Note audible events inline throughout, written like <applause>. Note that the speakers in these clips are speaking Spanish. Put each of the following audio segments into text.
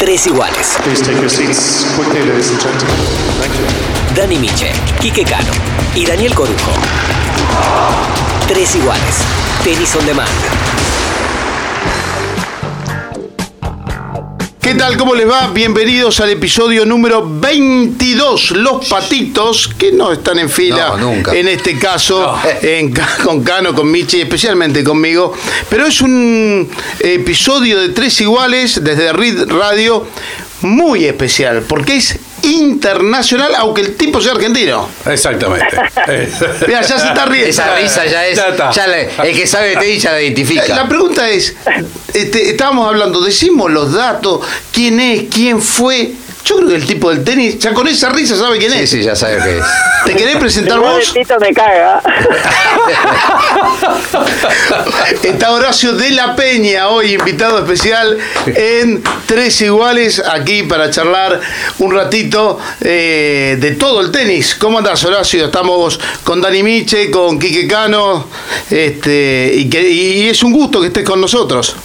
Tres iguales. Dani Miche, Quique Cano y Daniel Corujo. Tres iguales. Tenis on demand. ¿Qué tal? ¿Cómo les va? Bienvenidos al episodio número 22. Los patitos, que no están en fila No, nunca. en este caso, en con Cano, con Michi, especialmente conmigo. Pero es un episodio de tres iguales desde Reed Radio muy especial, porque es internacional, aunque el tipo sea argentino. Exactamente. <laughs> Mira, ya se está riendo. Esa risa ya es. Ya está. ya le- el que sabe de tenis ya la identifica. La pregunta es, este, estábamos hablando, decimos los datos, quién es, quién fue. Yo creo que el tipo del tenis, ya con esa risa sabe quién Sí, es. sí, ya sabe qué es. ¿Te querés presentar El vos? Tito me caga. <laughs> Está Horacio de la Peña, hoy invitado especial en Tres Iguales, aquí para charlar un ratito eh, de todo el tenis. ¿Cómo andás, Horacio? Estamos con Dani Miche, con Quique Cano, este, y, que, y es un gusto que estés con nosotros.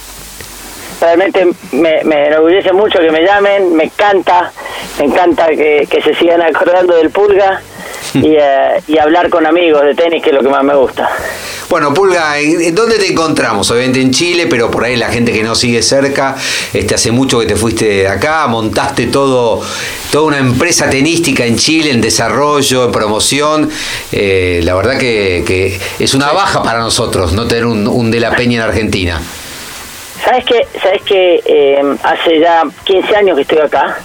Realmente me, me enorgullece mucho que me llamen, me encanta, me encanta que, que se sigan acordando del Pulga <laughs> y, eh, y hablar con amigos de tenis, que es lo que más me gusta. Bueno, Pulga, ¿en dónde te encontramos? Obviamente en Chile, pero por ahí la gente que no sigue cerca, este, hace mucho que te fuiste de acá, montaste todo, toda una empresa tenística en Chile, en desarrollo, en promoción. Eh, la verdad que, que es una baja para nosotros no tener un, un de la Peña en Argentina. ¿Sabes qué? ¿Sabes que eh, hace ya 15 años que estoy acá?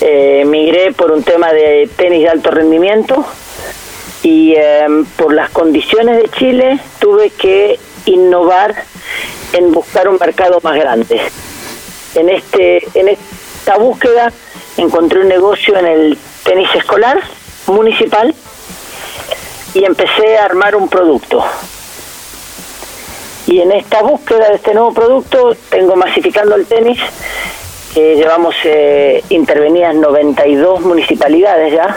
Eh, migré por un tema de tenis de alto rendimiento y eh, por las condiciones de Chile tuve que innovar en buscar un mercado más grande. En este en esta búsqueda encontré un negocio en el tenis escolar municipal y empecé a armar un producto. Y en esta búsqueda de este nuevo producto tengo masificando el tenis, que llevamos eh, intervenidas 92 municipalidades ya,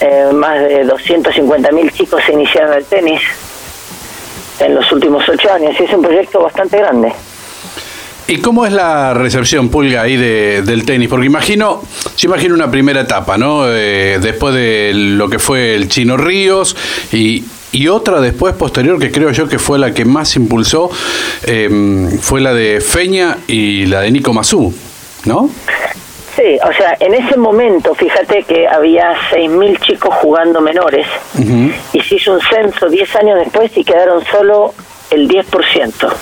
eh, más de 250 mil chicos se iniciaron el tenis en los últimos ocho años y es un proyecto bastante grande. ¿Y cómo es la recepción, Pulga, ahí de- del tenis? Porque imagino, yo imagino una primera etapa, ¿no? Eh, después de lo que fue el Chino Ríos y, y otra después posterior que creo yo que fue la que más impulsó, eh, fue la de Feña y la de Nico Mazú, ¿no? Sí, o sea, en ese momento, fíjate que había 6.000 chicos jugando menores y se hizo un censo 10 años después y quedaron solo el 10%.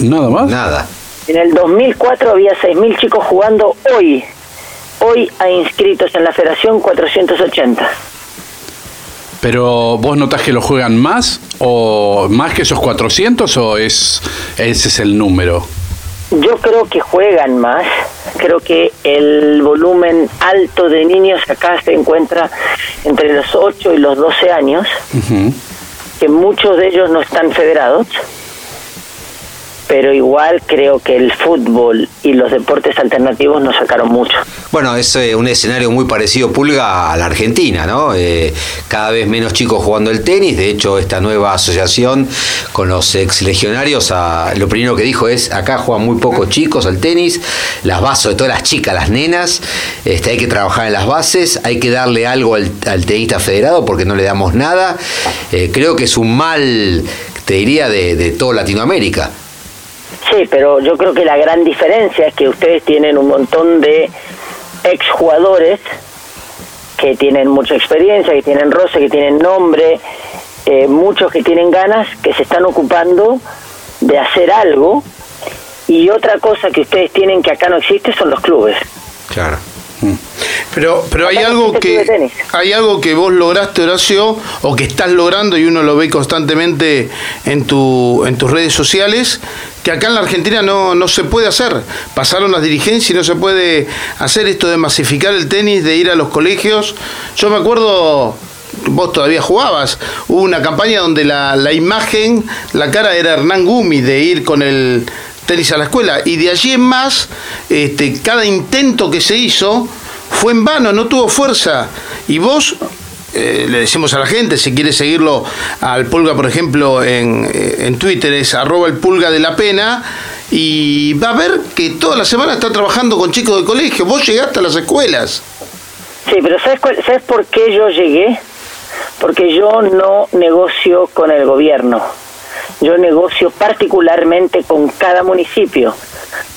Nada más. Nada. En el 2004 había 6.000 chicos jugando hoy. Hoy hay inscritos en la federación 480. Pero vos notás que lo juegan más o más que esos 400 o es ese es el número. Yo creo que juegan más. Creo que el volumen alto de niños acá se encuentra entre los 8 y los 12 años, que muchos de ellos no están federados. Pero igual creo que el fútbol y los deportes alternativos nos sacaron mucho. Bueno, es eh, un escenario muy parecido, Pulga, a la Argentina, ¿no? Eh, cada vez menos chicos jugando el tenis. De hecho, esta nueva asociación con los ex legionarios, ah, lo primero que dijo es: acá juegan muy pocos chicos al tenis, las bases, sobre todo las chicas, las nenas. Este, hay que trabajar en las bases, hay que darle algo al, al tenista federado porque no le damos nada. Eh, creo que es un mal, te diría, de, de toda Latinoamérica. Sí, pero yo creo que la gran diferencia es que ustedes tienen un montón de exjugadores que tienen mucha experiencia, que tienen roce, que tienen nombre, eh, muchos que tienen ganas, que se están ocupando de hacer algo. Y otra cosa que ustedes tienen que acá no existe son los clubes. Claro. Pero, pero hay algo que hay algo que vos lograste, Horacio, o que estás logrando y uno lo ve constantemente en tu en tus redes sociales, que acá en la Argentina no, no se puede hacer. Pasaron las dirigencias y no se puede hacer esto de masificar el tenis, de ir a los colegios. Yo me acuerdo vos todavía jugabas, hubo una campaña donde la, la imagen, la cara era Hernán Gumi de ir con el tenis a la escuela y de allí en más, este, cada intento que se hizo fue en vano, no tuvo fuerza. Y vos eh, le decimos a la gente, si quiere seguirlo al Pulga, por ejemplo, en, eh, en Twitter, es arroba el Pulga de la Pena, y va a ver que toda la semana está trabajando con chicos de colegio. Vos llegaste a las escuelas. Sí, pero ¿sabes, cuál- ¿sabes por qué yo llegué? Porque yo no negocio con el gobierno. Yo negocio particularmente con cada municipio.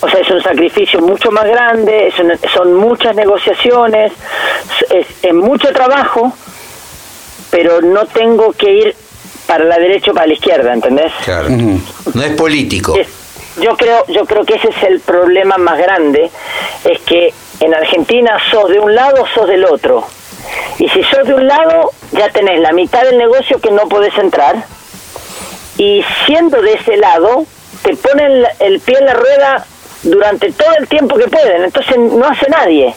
O sea, es un sacrificio mucho más grande, son muchas negociaciones, es, es mucho trabajo, pero no tengo que ir para la derecha o para la izquierda, ¿entendés? Claro. No es político. Es- yo creo yo creo que ese es el problema más grande es que en Argentina sos de un lado sos del otro y si sos de un lado ya tenés la mitad del negocio que no podés entrar y siendo de ese lado te ponen el pie en la rueda durante todo el tiempo que pueden. Entonces no hace nadie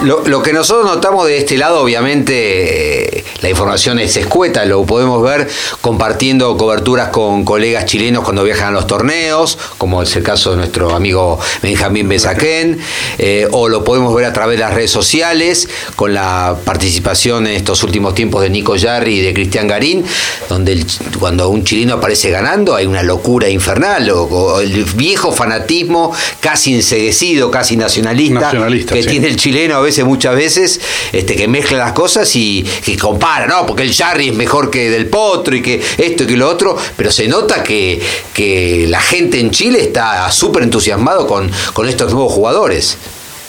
Lo, lo que nosotros notamos de este lado, obviamente, eh, la información es escueta, lo podemos ver compartiendo coberturas con colegas chilenos cuando viajan a los torneos, como es el caso de nuestro amigo Benjamín Besaquén, eh, o lo podemos ver a través de las redes sociales, con la participación en estos últimos tiempos de Nico Yarri y de Cristian Garín, donde el- cuando un chileno aparece ganando hay una locura infernal, o, o el viejo fanatismo casi enseguecido, casi nacionalista, Nacionalista, que sí. tiene el chileno veces, muchas veces, este, que mezcla las cosas y que compara, ¿no? Porque el Jarry es mejor que Del Potro y que esto y que lo otro, pero se nota que, que la gente en Chile está súper entusiasmado con, con estos nuevos jugadores.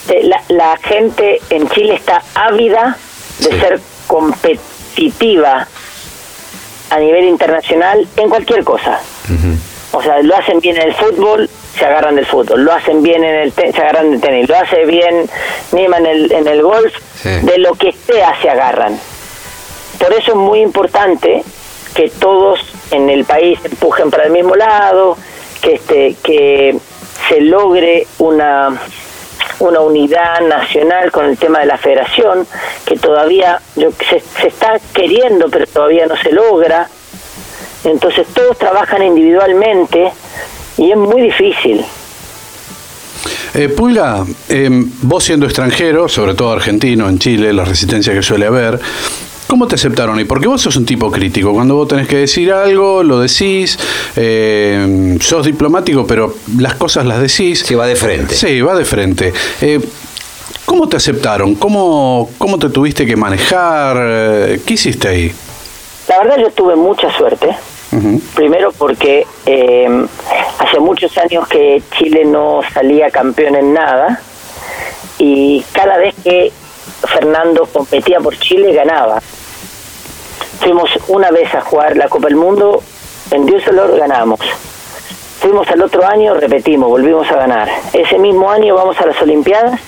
Eh, la, la gente en Chile está ávida de Sí. ser competitiva a nivel internacional en cualquier cosa. O sea, lo hacen bien en el fútbol, se agarran del fútbol. Lo hacen bien en el te- se agarran del tenis. Lo hace bien Nima en el, en el golf. Sí. De lo que sea se agarran. Por eso es muy importante que todos en el país empujen para el mismo lado, que este que se logre una una unidad nacional con el tema de la federación, que todavía yo, se, se está queriendo, pero todavía no se logra. Entonces todos trabajan individualmente y es muy difícil. Eh, Pulga, eh, vos siendo extranjero, sobre todo argentino, en Chile, la resistencia que suele haber, ¿cómo te aceptaron? Y porque vos sos un tipo crítico, cuando vos tenés que decir algo, lo decís, eh, sos diplomático, pero las cosas las decís. Se va de frente. Sí, va de frente. Eh, ¿Cómo te aceptaron? ¿Cómo, ¿Cómo te tuviste que manejar? Eh, ¿Qué hiciste ahí? La verdad yo tuve mucha suerte. Primero porque eh, hace muchos años que Chile no salía campeón en nada y cada vez que Fernando competía por Chile ganaba. Fuimos una vez a jugar la Copa del Mundo en Düsseldorf, ganamos. Fuimos al otro año, repetimos, volvimos a ganar. Ese mismo año vamos a las Olimpiadas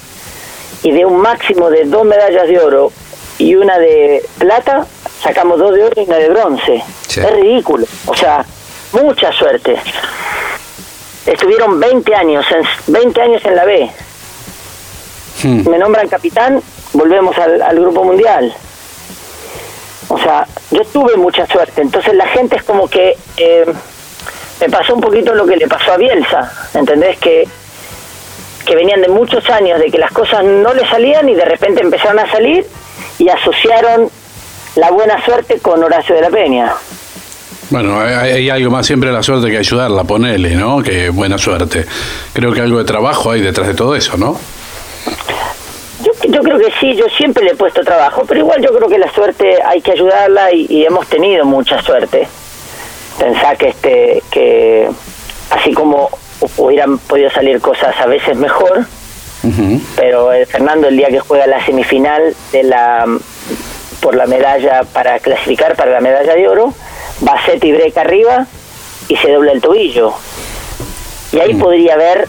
y de un máximo de dos medallas de oro y una de plata, sacamos dos de oro y una de bronce. Sí. Es ridículo. O sea, mucha suerte. Estuvieron 20 años, en, 20 años en la B. Hmm. Me nombran capitán, volvemos al, al grupo mundial. O sea, yo tuve mucha suerte. Entonces la gente es como que eh, me pasó un poquito lo que le pasó a Bielsa. ¿Entendés? Que, que venían de muchos años de que las cosas no le salían y de repente empezaron a salir y asociaron la buena suerte con Horacio de la Peña. Bueno, hay, algo más, siempre la suerte que ayudarla, ponele, ¿no? Que buena suerte. Creo que algo de trabajo hay detrás de todo eso, ¿no? Yo, yo creo que sí, yo siempre le he puesto trabajo, pero igual yo creo que la suerte hay que ayudarla y, y hemos tenido mucha suerte. Pensá que este que así como hu- hubieran podido salir cosas a veces mejor, pero el Fernando el día que juega la semifinal de la por la medalla para clasificar para la medalla de oro, va set y break arriba y se dobla el tobillo. Y ahí podría haber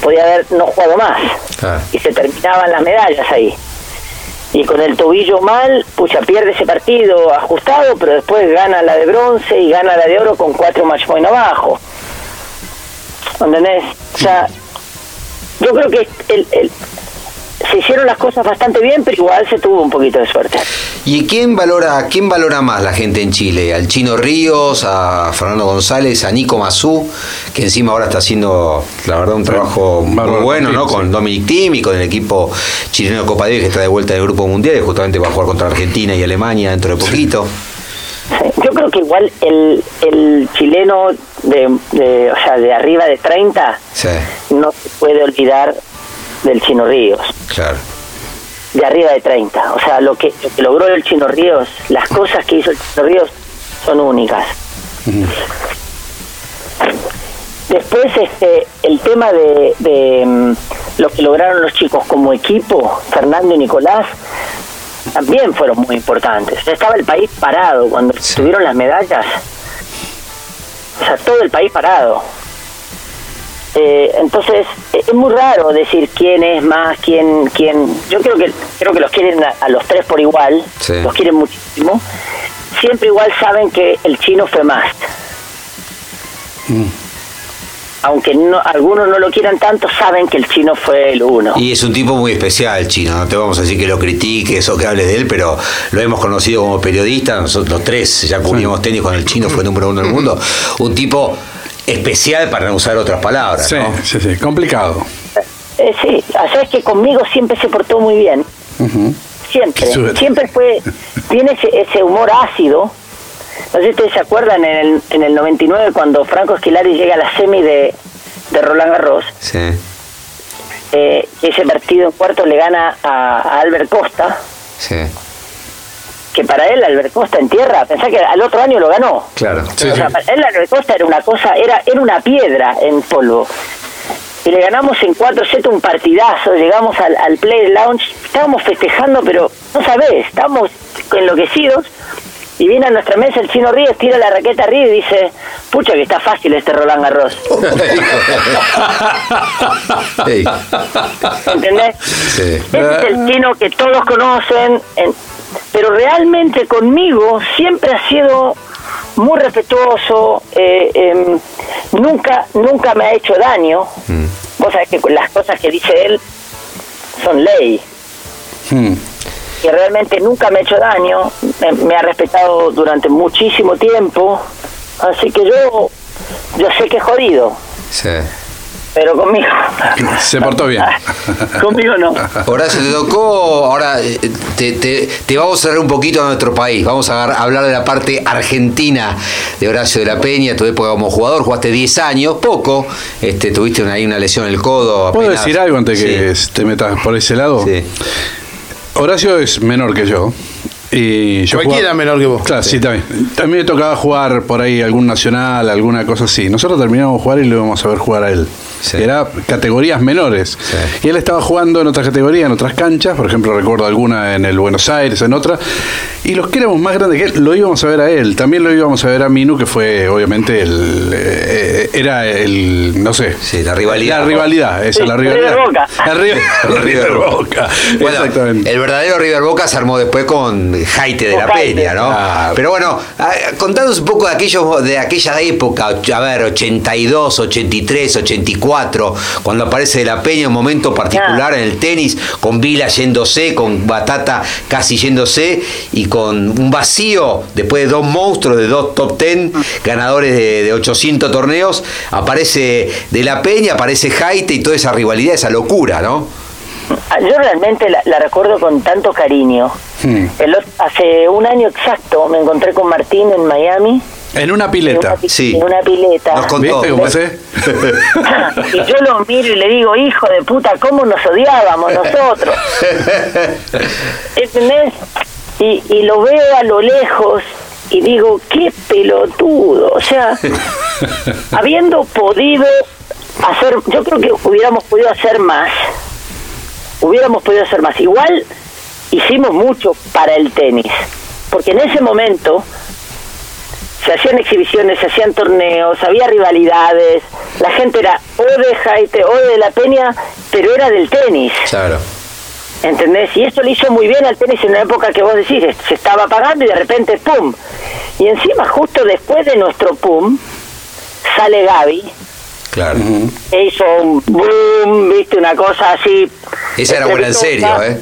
podría haber no jugado más Claro. y se terminaban las medallas ahí. Y con el tobillo mal, pucha, pierde ese partido ajustado, pero después gana la de bronce y gana la de oro con cuatro match point abajo. ¿Entendés? O sea, yo creo que el, el- se hicieron las cosas bastante bien, pero igual se tuvo un poquito de suerte. ¿Y quién valora, quién valora más la gente en Chile? ¿Al Chino Ríos, a Fernando González, a Nico Mazú, que encima ahora está haciendo, la verdad, un trabajo muy bueno, ¿no? Tim, Con. Dominic Thiem y con el equipo chileno de Copa Davis que está de vuelta del Grupo Mundial y justamente va a jugar contra Argentina y Alemania dentro de poquito. Sí, Yo creo creo que igual el, el chileno de, de, o sea, de arriba de 30 Sí, no se puede olvidar del Chino Ríos. claro. de arriba de 30. O sea, lo que, lo que logró el Chino Ríos, las cosas que hizo el Chino Ríos son únicas. Después, este, el tema de, de, mm, lo que lograron los chicos como equipo, Fernando y Nicolás, también fueron muy importantes. Estaba el país parado cuando Sí. tuvieron las medallas. O sea, todo el país parado. Eh, entonces es muy raro decir quién es más, quién, quién. Yo creo que creo que los quieren a, a los tres por igual, Sí. los quieren muchísimo. Siempre igual saben que el chino fue más. Aunque no, algunos no lo quieran tanto, saben que el chino fue el uno. Y es un tipo muy especial, el chino. No te vamos a decir que lo critiques o que hables de él, pero lo hemos conocido como periodista. Nosotros los tres ya cubrimos tenis cuando el chino fue número uno del mundo. Un tipo especial para no usar otras palabras. Sí, ¿no? sí, sí, complicado. Eh, sí, sabes que conmigo siempre se portó muy bien. Siempre, siempre fue, tiene ese, ese humor ácido. No sé si ustedes se acuerdan en el, en el 99 cuando Franco Esquilari llega a la semi de, de Roland Garros, Sí. eh, ese partido en cuarto le gana a, a Albert Costa, Sí. Que para él Albert Costa en tierra, pensá que al otro año lo ganó. Claro. Sí, o sea, para él Albert Costa era una cosa, era, era una piedra en polvo. Y le ganamos en cuatro sets un partidazo, llegamos al, al Play Lounge, estábamos festejando, pero no sabés, estábamos enloquecidos. Y viene a nuestra mesa el chino Ríos, tira la raqueta arriba y dice, pucha que está fácil este Roland Garros. <laughs> ¿Entendés? Sí. Ese es el chino que todos conocen, en- pero realmente conmigo siempre ha sido muy respetuoso, eh, em, nunca nunca me ha hecho daño. Vos sabés que las cosas que dice él son ley, Hmm. que realmente nunca me ha hecho daño, me, me ha respetado durante muchísimo tiempo, así que yo yo sé que es jodido, Sí. Pero conmigo Se portó bien. <laughs> conmigo no. Horacio, te tocó, ahora eh, te, te- te vamos a cerrar un poquito a nuestro país, vamos a hablar de la parte argentina de Horacio de la Peña, tu época como jugador, jugaste 10 años, poco, este, tuviste una, ahí una lesión en el codo. ¿Puedo decir algo antes que Sí. te metas por ese lado? Sí. Horacio es menor que yo. Y yo Cualquiera jugaba- menor que vos. Claro, sí, también. También me tocaba jugar por ahí algún nacional, alguna cosa así. Nosotros terminamos de jugar y lo íbamos a ver jugar a él. Sí. Era categorías menores. Sí. Y él estaba jugando en otras categorías, en otras canchas. Por ejemplo, recuerdo alguna en el Buenos Aires, en otra. Y los que éramos más grandes que él, lo íbamos a ver a él. También lo íbamos a ver a Minu, que fue obviamente el. eh, era el. No sé. Sí, la rivalidad. La rivalidad, esa, Sí, la rivalidad. River Boca. <laughs> River, River Boca. Bueno, Exactamente. el verdadero River Boca se armó después con Jaite de la Jaite. Peña, ¿no? Claro. Pero bueno, a- contanos un poco de aquellos de aquella época, a ver, 82, 83, 84, cuando aparece de la Peña, un momento particular en el tenis, con Vila yéndose, con Batata casi yéndose y con un vacío después de dos monstruos, de dos top 10 ganadores de, de 800 torneos, aparece de la Peña, aparece Jaite y toda esa rivalidad, esa locura, ¿no? Ah, Yo realmente la, la recuerdo con tanto cariño. Hmm. El hace un año exacto me encontré con Martín en Miami. En una En pileta. una, Sí. en una pileta. Nos contó. ¿Viste cómo sé? <laughs> y yo lo miro y le digo, hijo de puta, ¿cómo nos odiábamos nosotros? <laughs> ¿Entendés? Y, y lo veo a lo lejos y digo, qué pelotudo. O sea, <laughs> habiendo podido hacer, yo creo que hubiéramos podido hacer más. Hubiéramos podido hacer más. Igual hicimos mucho para el tenis. Porque en ese momento se hacían exhibiciones, se hacían torneos, había rivalidades, la gente era o de Jaite o de La Peña, pero era del tenis, Claro. ¿entendés? Y eso le hizo muy bien al tenis en una época que vos decís, se estaba apagando y de repente ¡pum! Y encima justo después de nuestro ¡pum! sale Gaby, Claro. e hizo un boom, viste, una cosa así. Esa era buena en serio, ¿eh?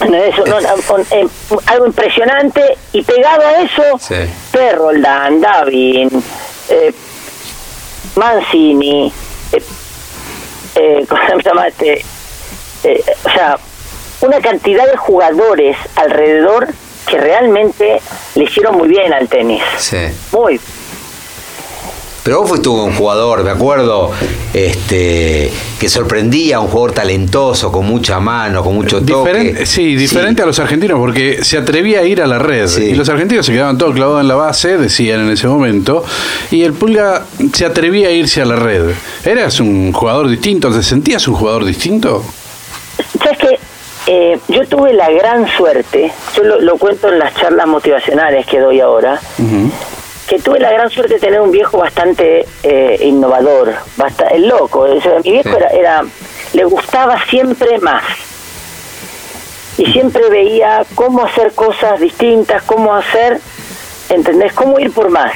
No, eso, eh, algo impresionante y pegado a eso Sí. Perroldán, Davin eh, Mancini eh, ¿cómo se llama este? O sea una cantidad de jugadores alrededor que realmente le hicieron muy bien al tenis. Sí. Muy. Pero vos fuiste un jugador, me acuerdo, este, que sorprendía, un jugador talentoso, con mucha mano, con mucho toque. Diferente, sí, diferente a los argentinos porque se atrevía a ir a la red. Sí. Y los argentinos se quedaban todos clavados en la base, decían en ese momento. Y el Pulga se atrevía a irse a la red. ¿Eras un jugador distinto? ¿Te sentías un jugador distinto? ¿Sabes qué? Eh, yo tuve la gran suerte, yo lo, lo cuento en las charlas motivacionales que doy ahora, que tuve la gran suerte de tener un viejo bastante eh, innovador, bastante loco. O sea, mi viejo Sí. era, era, le gustaba siempre más. Y siempre veía cómo hacer cosas distintas, cómo hacer, ¿entendés? Cómo ir por más.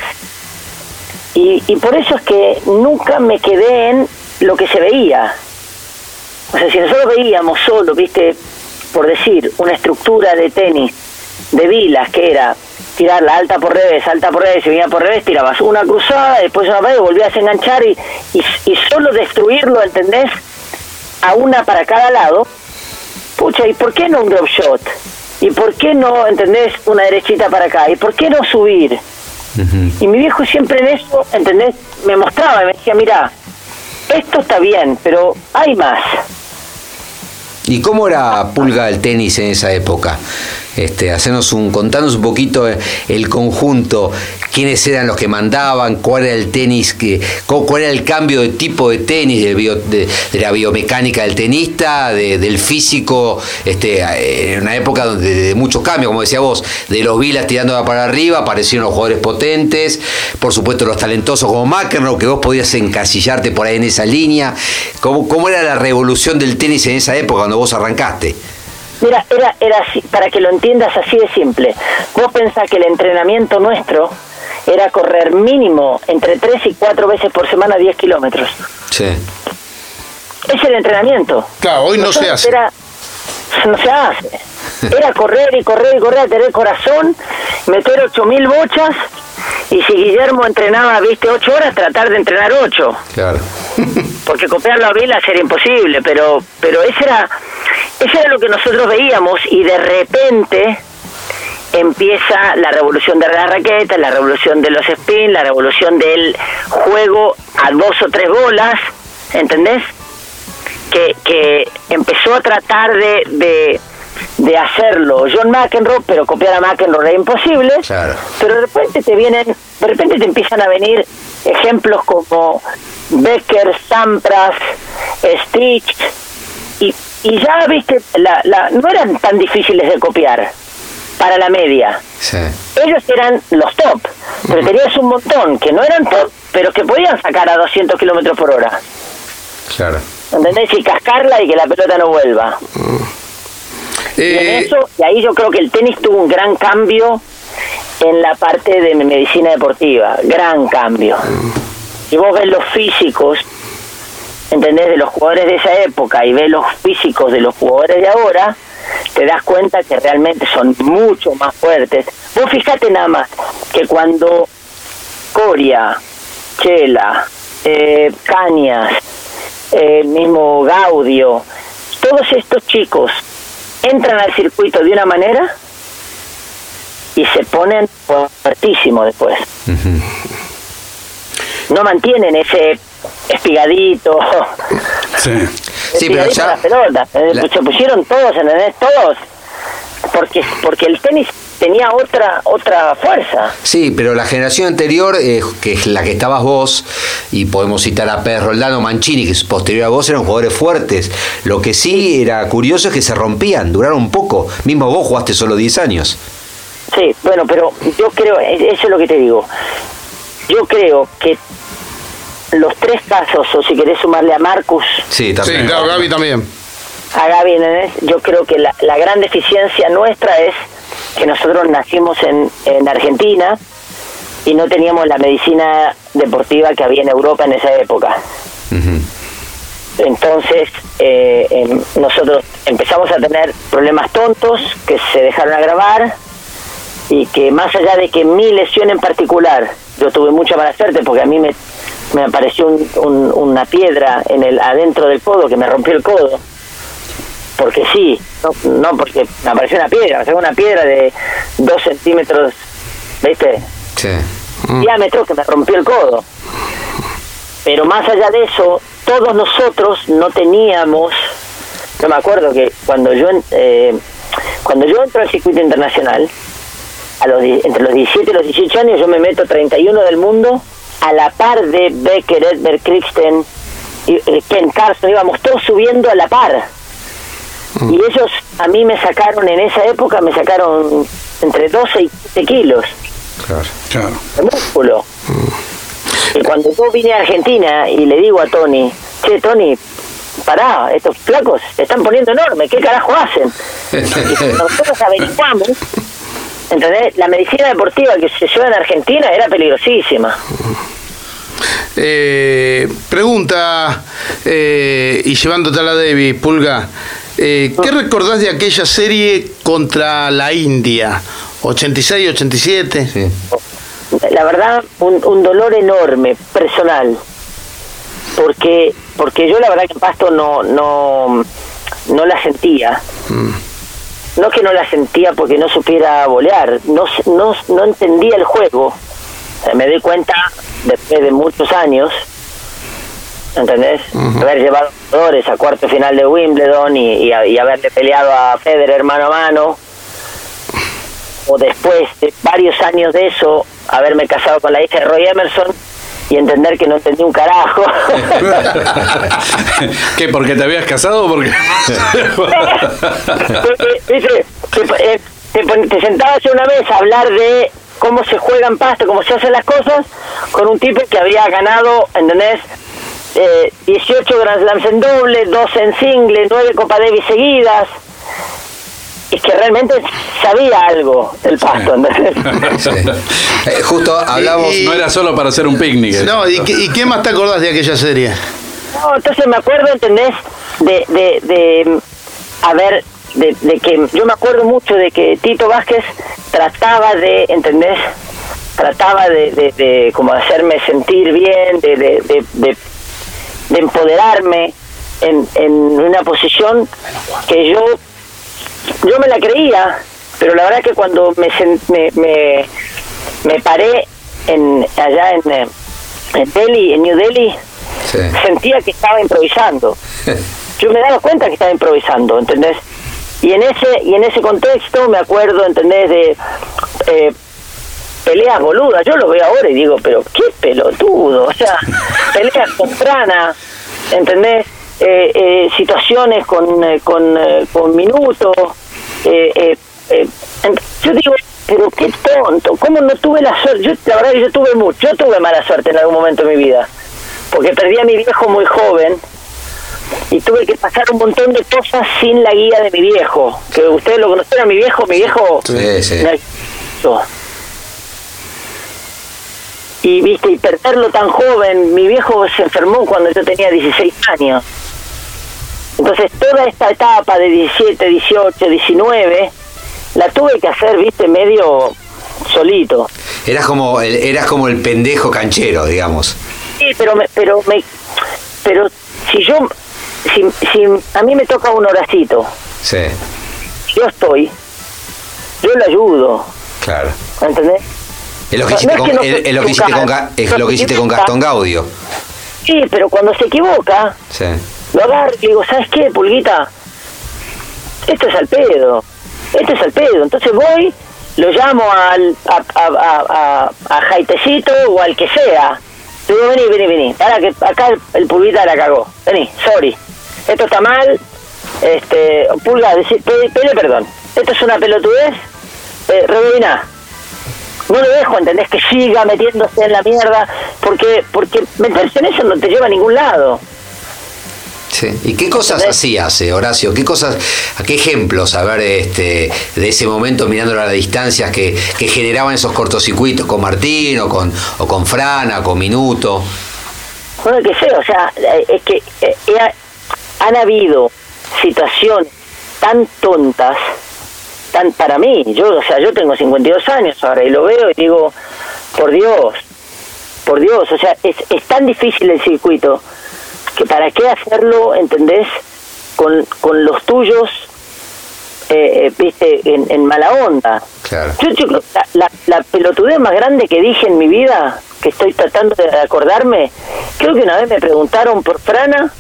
Y, y por eso es que nunca me quedé en lo que se veía. O sea, si nosotros veíamos solo, viste, por decir, una estructura de tenis de vilas que era tirar la alta por revés, alta por revés, y venía por revés, tirabas una cruzada, después una vez, volvías a enganchar y, y, y solo destruirlo, ¿entendés? A una para cada lado. Pucha, ¿y por qué no un drop shot? ¿Y por qué no, entendés, una derechita para acá? ¿Y por qué no subir? Y mi viejo siempre en eso, ¿entendés? Me mostraba y me decía, mira, esto está bien, pero hay más. ¿Y cómo era Pulga el tenis en esa época? Este, hacernos un, contanos un poquito eh, el conjunto, quiénes eran los que mandaban, cuál era el tenis, que, cu- cuál era el cambio de tipo de tenis, de, de la biomecánica del tenista, de- del físico, este, eh, en una época donde de muchos cambios, como decía vos, de los vilas tirando para arriba, aparecieron los jugadores potentes, por supuesto los talentosos como McEnroe, que vos podías encasillarte por ahí en esa línea. ¿Cómo, cómo era la revolución del tenis en esa época cuando vos arrancaste? Mira, era, era así, para que lo entiendas así de simple. Vos pensás que el entrenamiento nuestro era correr mínimo entre 3 y 4 veces por semana 10 kilómetros. Sí. Es el entrenamiento. Claro, hoy no se hace. Era, no se hace. Era correr y correr y correr, tener corazón, meter 8.000 bochas y si Guillermo entrenaba, viste, 8 horas, tratar de entrenar 8. Claro. porque copiarlo a Vilas era imposible, pero pero ese era ese era lo que nosotros veíamos y de repente empieza la revolución de la raqueta, la revolución de los spin, la revolución del juego a dos o tres bolas, ¿entendés? Que, que empezó a tratar de, de, de hacerlo John McEnroe, pero copiar a McEnroe era imposible. Claro. Pero de repente te vienen, de repente te empiezan a venir ejemplos como Becker, Sampras, Stitch, y, y ya viste, la, la, no eran tan difíciles de copiar para la media. Sí. Ellos eran los top, pero tenías un montón que no eran top, pero que podían sacar a 200 kilómetros por hora. Claro. ¿Entendés? Y cascarla y que la pelota no vuelva. Y en Eh, eso, y ahí yo creo que el tenis tuvo un gran cambio en la parte de medicina deportiva, gran cambio. Si vos ves los físicos, ¿entendés? De los jugadores de esa época y ves los físicos de los jugadores de ahora, te das cuenta que realmente son mucho más fuertes. Vos fíjate nada más que cuando Coria, Chela, eh, Cañas, eh, mismo Gaudio, todos estos chicos entran al circuito de una manera y se ponen fuertísimos después. No mantienen ese espigadito, Sí. <laughs> Sí, pero ya- las pelotas. Eh, la- Se pusieron todos, ¿entendés? Todos. Porque, porque el tenis tenía otra otra fuerza. Sí, pero la generación anterior, eh, que es la que estabas vos, y podemos citar a Pedro Roldano Mancini, que es posterior a vos, eran jugadores fuertes. Lo que sí era curioso es que se rompían, duraron poco. Mismo vos jugaste solo 10 años. Sí, bueno, pero yo creo, eso es lo que te digo. Yo creo que los tres casos, o si querés sumarle a Marcus, Sí, sí, también. claro, Gaby también. a Gaby, ¿entendés? yo creo que la, la gran deficiencia nuestra es que nosotros nacimos en, en Argentina y no teníamos la medicina deportiva que había en Europa en esa época. Entonces, eh, em, nosotros empezamos a tener problemas tontos que se dejaron agravar y que más allá de que mi lesión en particular, yo tuve mucha mala suerte porque a mí me, me apareció un- un- una piedra en el adentro del codo que me rompió el codo. porque sí, no, no porque me apareció una piedra, me sacó una piedra de dos centímetros, ¿viste? Sí. diámetro que me rompió el codo. Pero más allá de eso, todos nosotros no teníamos, yo me acuerdo que cuando yo eh, cuando yo entro al circuito internacional, a los, entre los 17 y los 18 años yo me meto 31 del mundo, a la par de Becker, Edberg, Kristen, y, eh, Ken Carson, íbamos todos subiendo a la par. Y ellos a mí me sacaron, en esa época me sacaron entre 12 y 15 kilos Claro. Claro. de músculo. Y cuando yo vine a Argentina y le digo a Tony, che, Tony, pará, estos flacos se están poniendo enormes, ¿qué carajo hacen? Y nosotros averiguamos, ¿entendés? La medicina deportiva que se lleva en Argentina era peligrosísima. Eh, pregunta, eh, y llevándote a la Debbie, Pulga, eh, ¿qué recordás de aquella serie contra la India? ¿86, 87? Sí. La verdad, un, un dolor enorme, personal. Porque porque yo la verdad que en Pasto no, no, no la sentía. No que no la sentía porque no supiera volear, no, no, no entendía el juego. O sea, me di cuenta después de muchos años, ¿entendés? Haber llevado jugadores a cuarto final de Wimbledon y, y, haberle peleado a Federer mano a mano. O después de varios años de eso, haberme casado con la hija de Roy Emerson y entender que no entendí un carajo. ¿Qué? ¿Porque te habías casado o porque.? Dice, te, eh, te pon- te sentabas una vez a hablar de cómo se juega en pasto, cómo se hacen las cosas, con un tipo que había ganado, ¿entendés? Eh, 18 Grand Slams en doble, 12 en single, 9 Copa Davis seguidas. Y que realmente sabía algo del pasto, ¿entendés? Sí. Eh, justo hablamos. Y- no era solo para hacer un picnic. No, ¿y qué, y qué más te acordás de aquella serie? No, entonces me acuerdo, ¿entendés? De, de, de a ver, de, de que yo me acuerdo mucho de que Tito Vázquez trataba de, ¿entendés? Trataba de, de, de como hacerme sentir bien, de, de, de, de- de empoderarme en, en una posición que yo yo me la creía, pero la verdad que cuando me me, me, me paré en allá en, eh, en Delhi, en New Delhi, Sí. sentía que estaba improvisando. <laughs> Yo me daba cuenta que estaba improvisando, ¿entendés? Y en ese y en ese contexto me acuerdo, ¿entendés? De eh, peleas boludas. Yo lo veo ahora y digo, pero qué pelotudo. O sea, <laughs> peleas con Frana, ¿entendés? Eh, eh, situaciones con, eh, con, eh, con Minuto. eh, yo digo, pero qué tonto. ¿Cómo no tuve la suerte? Yo, la verdad que yo tuve mucho. Yo tuve mala suerte en algún momento de mi vida porque perdí a mi viejo muy joven y tuve que pasar un montón de cosas sin la guía de mi viejo. Que ustedes lo conocieron, mi viejo, mi viejo... Sí, sí. me. Y viste, y perderlo tan joven, mi viejo se enfermó cuando yo tenía 16 años. Entonces toda esta etapa de 17, 18, 19, la tuve que hacer, viste, medio solito. Eras como, el, eras como el pendejo canchero, digamos. Sí, pero me, pero me, pero si yo, si, si a mí me toca un horacito, Sí, yo estoy, yo le ayudo, claro. ¿entendés? Es lo que hiciste no con, que no es- es lo que hiciste con, Ga- es lo que hiciste con Gastón Gaudio. Sí, pero cuando se equivoca, Sí. lo agarro y digo, ¿sabes qué, Pulguita? Esto es al pedo, esto es al pedo. Entonces voy, lo llamo al, a, a, a, a, a Jaitecito o al que sea. Le digo, vení, vení, vení. Para que acá el, el Pulguita la cagó. Vení, sorry. Esto está mal. Este, Pulga, pe- pele perdón. Esto es una pelotudez. Eh, rebobiná. No lo dejo, ¿entendés? Que siga metiéndose en la mierda. Porque, porque meterse en eso no te lleva a ningún lado. Sí. ¿Y qué cosas ¿Entendés? hacías, eh, Horacio? ¿Qué cosas, a qué ejemplos, a ver, este, de ese momento mirándolo a las distancias que, que generaban esos cortocircuitos con Martín o con, o con Frana, con Minuto? Bueno, que sé, o sea, eh, es que eh, han habido situaciones tan tontas, tan para mí, yo, o sea, yo tengo 52 años ahora y lo veo y digo, por Dios, por Dios, o sea, es, es tan difícil el circuito que para qué hacerlo, ¿entendés? con, con los tuyos, eh, eh, viste, en, en mala onda. Claro. Yo, yo la, la, la pelotudez más grande que dije en mi vida, que estoy tratando de acordarme, creo que una vez me preguntaron por Frana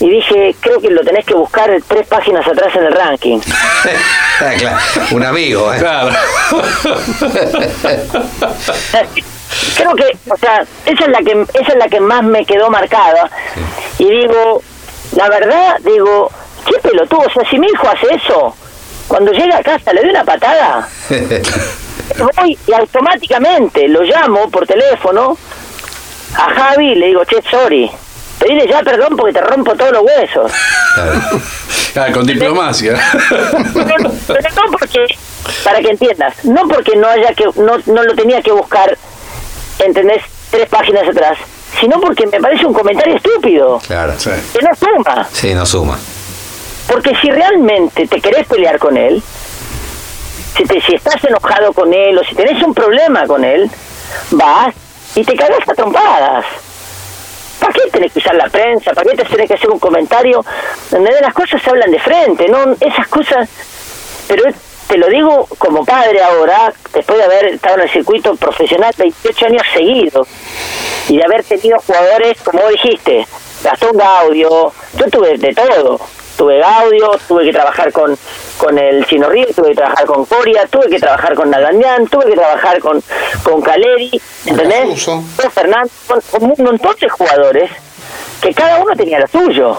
y dije, creo que lo tenés que buscar tres páginas atrás en el ranking. <laughs> Ah, claro, Un amigo, ¿eh? Claro. <laughs> creo que, o sea, esa es la que esa es la que más me quedó marcada. Y digo, la verdad, digo, qué pelotudo, o sea, si mi hijo hace eso, cuando llega a casa le doy una patada, <laughs> voy y automáticamente lo llamo por teléfono a Javi y le digo, che, sorry, pedile ya perdón porque te rompo todos los huesos. Claro. Ah, con diplomacia. Pero, pero no porque, para que entiendas, no porque no haya que, no, no lo tenía que buscar, ¿entendés? Tres páginas atrás, sino porque me parece un comentario estúpido, Claro. Sí. que no suma. Sí, no suma. Porque si realmente te querés pelear con él, si, te, si estás enojado con él o si tenés un problema con él, vas y te cagas a trompadas. ¿Para qué tenés que usar la prensa? ¿Para qué te tenés que hacer un comentario? Donde las cosas se hablan de frente, ¿no? Esas cosas... Pero te lo digo como padre ahora, después de haber estado en el circuito profesional 28 años seguidos y de haber tenido jugadores, como dijiste, Gastón Gaudio, yo tuve de todo. Tuve Gaudio, tuve que trabajar con, con el Chino Río, tuve que trabajar con Coria, tuve que trabajar con Nalbandián, tuve que trabajar con, con Caleri, ¿entendés? Con Fernández, con, con un montón de jugadores que cada uno tenía lo suyo.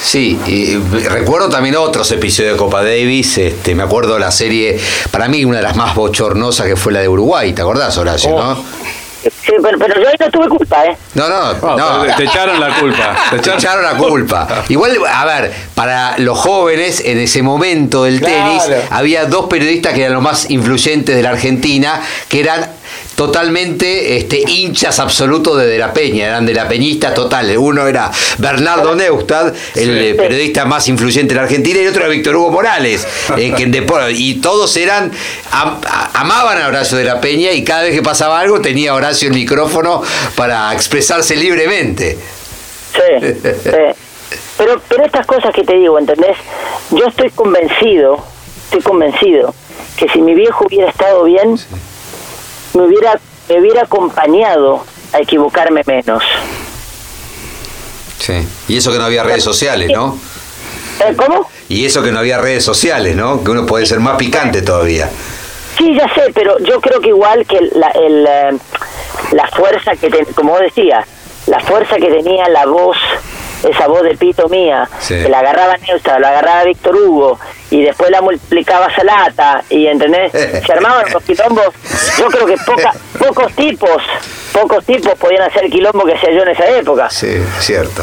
Sí, y recuerdo también otros episodios de Copa Davis. Este, me acuerdo la serie, para mí una de las más bochornosas que fue la de Uruguay, ¿te acordás, Horacio? Oh. ¿no? Sí, pero, pero yo ahí no tuve culpa, ¿eh? No, no, Ah, no. Te echaron la culpa. Te Te echaron- echaron la culpa. Igual, a ver, para los jóvenes en ese momento del Claro. tenis, había dos periodistas que eran los más influyentes de la Argentina, que eran totalmente este, hinchas absolutos de De La Peña, eran de la peñista total. Uno era Bernardo Neustad, el eh, periodista más influyente de la Argentina, y el otro era Víctor Hugo Morales. eh, que en y todos eran, am- amaban a Horacio de la Peña y cada vez que pasaba algo tenía Horacio el micrófono para expresarse libremente. Sí, sí. Pero, pero estas cosas que te digo, ¿entendés? Yo estoy convencido, estoy convencido que si mi viejo hubiera estado bien, me hubiera, me hubiera acompañado a equivocarme menos. Sí. Y eso que no había redes sociales, ¿no? ¿Eh, ¿Cómo? Y eso que no había redes sociales, ¿no? Que uno puede ser más picante todavía. Sí, ya sé, pero yo creo que igual que la, el, eh, la fuerza que, ten- como vos decías, la fuerza que tenía la voz, esa voz de pito mía, Sí. que la agarraba Neusta, la agarraba Víctor Hugo, y después la multiplicaba Salata, y ¿entendés? <laughs> Se armaban los quilombos. Yo creo que poca, pocos tipos, pocos tipos podían hacer el quilombo que hacía yo en esa época. Sí, cierto.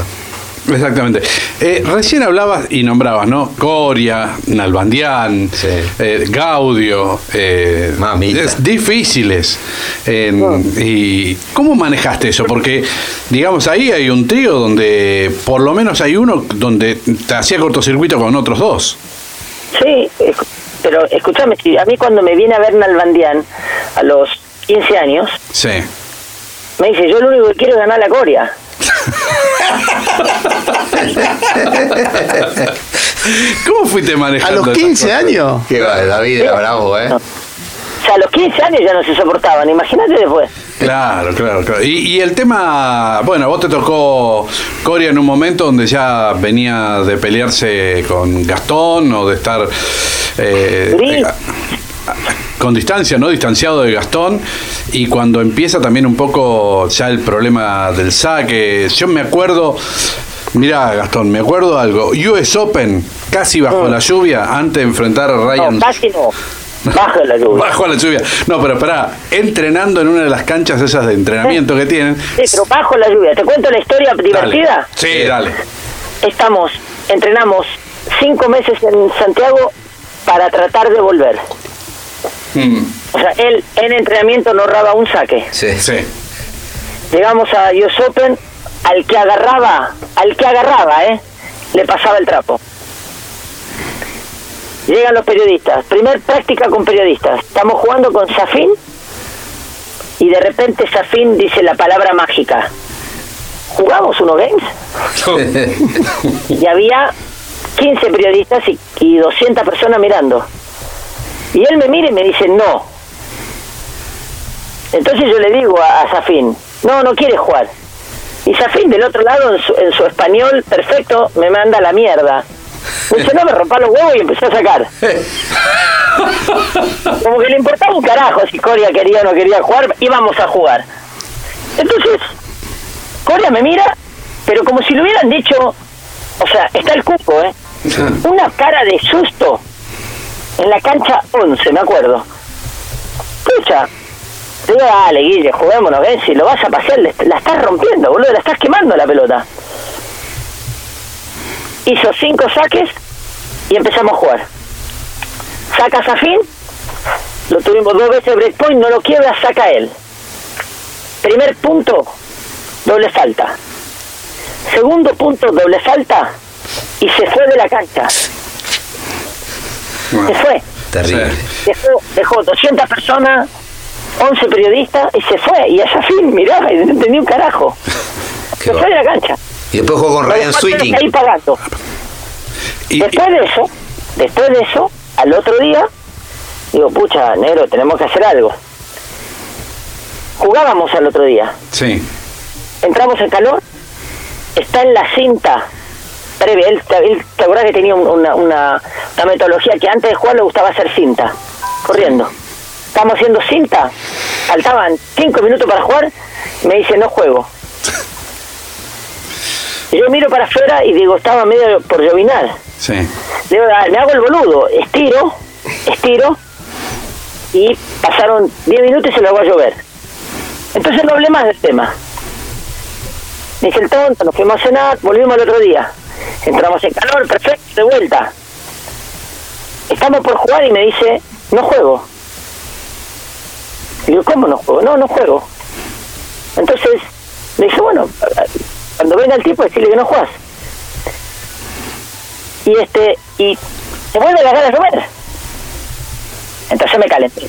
<laughs> Exactamente. Eh, recién hablabas y nombrabas, ¿no? Coria, Nalbandián, Sí. eh, Gaudio, eh, Mamita. es- difíciles. ¿Y cómo manejaste eso? Porque, digamos, ahí hay un trío donde por lo menos hay uno donde te hacía cortocircuito con otros dos. Sí, pero escúchame, si a mí cuando me viene a ver Nalbandián a los 15 años, Sí. me dice, yo lo único que quiero es ganar la Coria. <laughs> ¿Cómo fuiste A manejando los esas 15 cosas? años. Qué va, David era bravo, ¿eh? O sea, a los 15 años ya no se soportaban, imagínate después. Claro, claro, claro. Y, y el tema, bueno, vos te tocó Coria en un momento donde ya venía de pelearse con Gastón o de estar eh, eh, con distancia, ¿no? Distanciado de Gastón. Y cuando empieza también un poco ya el problema del saque. Yo me acuerdo, mirá Gastón, me acuerdo algo. US Open, casi bajo Mm. la lluvia, antes de enfrentar a Ryan. No, casi no. Baja la lluvia. Bajo la lluvia. No, pero pará, entrenando en una de las canchas esas de entrenamiento que tienen. Sí, pero bajo la lluvia. ¿Te cuento la historia divertida? Dale. Sí, dale. Estamos, entrenamos cinco meses en Santiago para tratar de volver. Mm, O sea, él en entrenamiento no ahorraba un saque. Sí. sí. Llegamos a US Open, al que agarraba, al que agarraba, ¿eh? Le pasaba el trapo. Llegan los periodistas, primer práctica con periodistas. Estamos jugando con Safin y de repente Safin dice la palabra mágica. ¿Jugamos uno games? <laughs> Y había 15 periodistas y, y 200 personas mirando. Y él me mira y me dice, no. Entonces yo le digo a, a Zafín, no, no quiere jugar. Y Zafín del otro lado, en su, en su español perfecto, me manda a la mierda. Me dice, no, me rompa los huevos y empezó a sacar. <laughs> Como que le importaba un carajo si Coria quería o no quería jugar, íbamos a jugar. Entonces, Coria me mira, pero como si le hubieran dicho, o sea, está el cupo, ¿eh? <laughs> Una cara de susto en la cancha 11, me acuerdo. Escucha, le digo, dale, Guille, juguémonos, ven, si lo vas a pasear, la estás rompiendo, boludo, la estás quemando la pelota. Hizo cinco saques y empezamos a jugar. Saca Zafín, lo tuvimos dos veces breakpoint, no lo quiebra, saca él. Primer punto, doble falta. Segundo punto, doble falta y se fue de la cancha. Se fue. Terrible. Dejó, dejó 200 personas, 11 periodistas y se fue. Y a Zafín miraba y no entendía un carajo. Qué Se fue de la cancha. Y después jugó con Ryan Sweeting. ahí pagando. Y- Después de eso, después de eso, al otro día, digo, pucha, negro, tenemos que hacer algo. Jugábamos al otro día. sí. Entramos en calor, está en la cinta previa. Él, él- ¿Te acuerdas que tenía un- una, una, una metodología que antes de jugar le gustaba hacer cinta? Corriendo. Estamos haciendo cinta, faltaban cinco minutos para jugar, me dice, no juego. <laughs> Yo miro para afuera y digo, estaba medio por llovinar. Sí. Digo, "Ah, me hago el boludo, estiro, estiro, y pasaron 10 minutos y se lo hago a llover. Entonces no hablé más del tema. Me dice el tonto, nos fuimos a cenar, volvimos al otro día. Entramos en calor, perfecto, de vuelta. Estamos por jugar y me dice, no juego. Y digo, ¿cómo no juego? No, no juego. Entonces, me dice, bueno, cuando venga el tipo, decirle que no juegas y este y se vuelve a la gana de llover entonces me calenté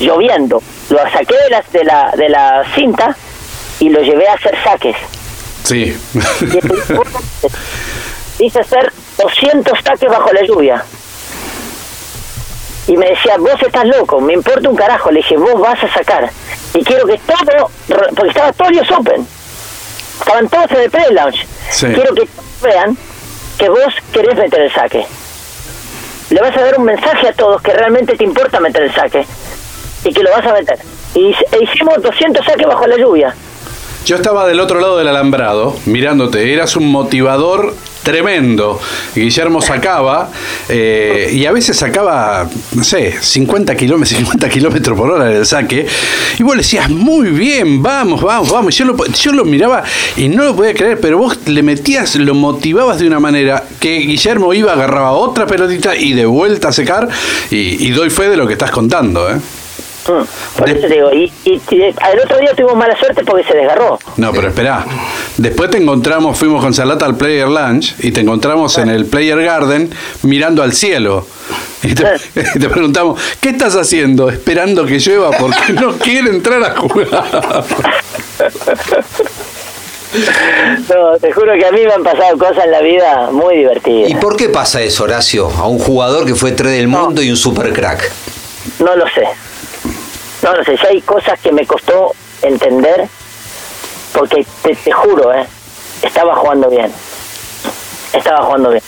lloviendo lo saqué de la, de la de la cinta y lo llevé a hacer saques Sí. y el tipo hice hacer 200 saques bajo la lluvia y me decía vos estás loco me importa un carajo le dije vos vas a sacar y quiero que todo porque estaba todo Open estaban todos en el pre-launch Sí. quiero que vean que vos querés meter el saque. Le vas a dar un mensaje a todos que realmente te importa meter el saque y que lo vas a meter. Y e hicimos 200 saques bajo la lluvia. Yo estaba del otro lado del alambrado, mirándote. Eras un motivador tremendo. Guillermo sacaba, eh, y a veces sacaba, no sé, 50 kilómetros, 50 kilómetros por hora en el saque. Y vos le decías, muy bien, vamos, vamos, vamos. Yo lo, yo lo miraba y no lo podía creer, pero vos le metías, lo motivabas de una manera que Guillermo iba, agarraba otra pelotita y de vuelta a secar. Y, y doy fe de lo que estás contando, ¿eh? Mm, Por De- eso te digo, y, y, y el otro día tuvimos mala suerte porque se desgarró. No, pero espera. Después te encontramos, fuimos con Salata al Player Lunch y te encontramos en el Player Garden mirando al cielo. Y te, <laughs> y te preguntamos, ¿qué estás haciendo? Esperando que llueva porque no <laughs> quiere entrar a jugar. No, te juro que a mí me han pasado cosas en la vida muy divertidas. ¿Y por qué pasa eso, Horacio? A un jugador que fue tres del mundo y un super crack. No lo sé. No lo sé. Si hay cosas que me costó entender, porque te, te juro, ¿eh? Estaba jugando bien. Estaba jugando bien.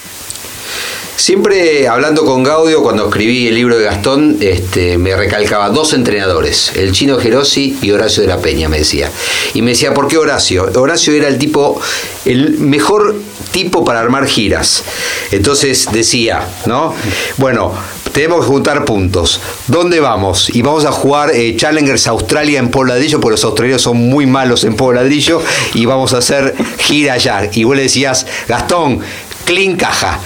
Siempre hablando con Gaudio, cuando escribí el libro de Gastón, este, me recalcaba dos entrenadores, el chino Gerosi y Horacio de la Peña, me decía. Y me decía, ¿por qué Horacio? Horacio era el tipo, el mejor tipo para armar giras. Entonces decía, ¿no? Bueno, tenemos que juntar puntos. ¿Dónde vamos? Y vamos a jugar eh, Challengers Australia en Ladrillo, porque los australianos son muy malos en Ladrillo, y vamos a hacer gira allá. Y vos le decías, Gastón, clean caja.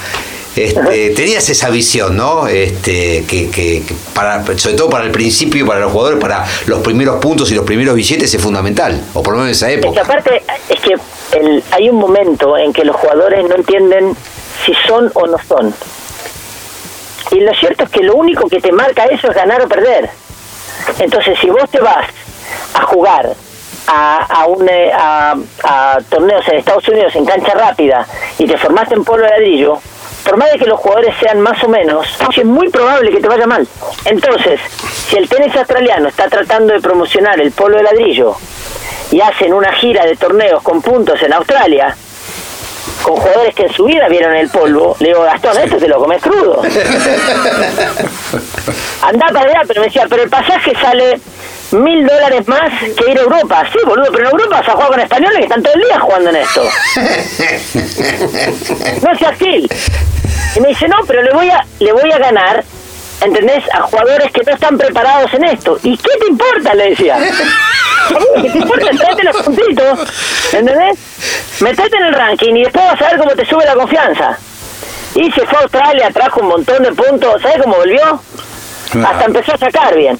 Este, tenías esa visión, ¿no? Este, que, que- que para, sobre todo para el principio, para los jugadores, para los primeros puntos y los primeros billetes es fundamental, o por lo menos en esa Es que época. aparte, es que el- hay un momento en que los jugadores no entienden si son o no son. Y lo cierto es que lo único que te marca eso es ganar o perder. Entonces, si vos te vas a jugar a, a, un, eh, a, a torneos en Estados Unidos en cancha rápida y te formaste en polo de ladrillo, por más de que los jugadores sean más o menos, es muy probable que te vaya mal. Entonces, si el tenis australiano está tratando de promocionar el polo de ladrillo y hacen una gira de torneos con puntos en Australia, con jugadores que en su vida vieron el polvo, le digo, Gastón, esto te lo comes crudo. <laughs> Andá para allá, pero me decía, pero el pasaje sale mil dólares más que ir a Europa. Sí, boludo, pero en Europa vas a jugar con españoles que están todo el día jugando en esto. <laughs> No seas gil. Y me dice, no, pero le voy a, le voy a ganar, ¿entendés? A jugadores que no están preparados en esto. ¿Y qué te importa? Le decía. <laughs> ¿Qué te importa? Tráete los puntitos, ¿entendés? Metete en el ranking y después vas a ver cómo te sube la confianza. Y se fue a Australia, trajo un montón de puntos. ¿Sabes cómo volvió? Hasta empezó a sacar bien.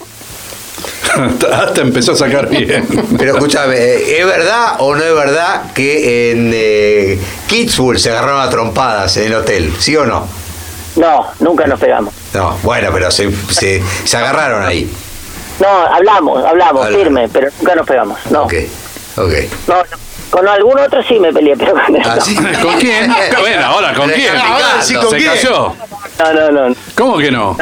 <laughs> Hasta empezó a sacar bien. Pero escúchame, ¿es verdad o no es verdad que en eh, Kitzbühel se agarraron a trompadas en el hotel? ¿Sí o no? No, nunca nos pegamos. No, bueno, pero se, se, se agarraron ahí. No, hablamos, hablamos, Habla. firme, pero nunca nos pegamos. No. Ok, ok. No, no. Con algún otro sí me peleé, pero con él Ah, sí. ¿Con quién? <laughs> Bueno, ahora, ¿con quién? Ahora sí, ¿con ¿Se quién? cayó? No, no, no. ¿Cómo que no?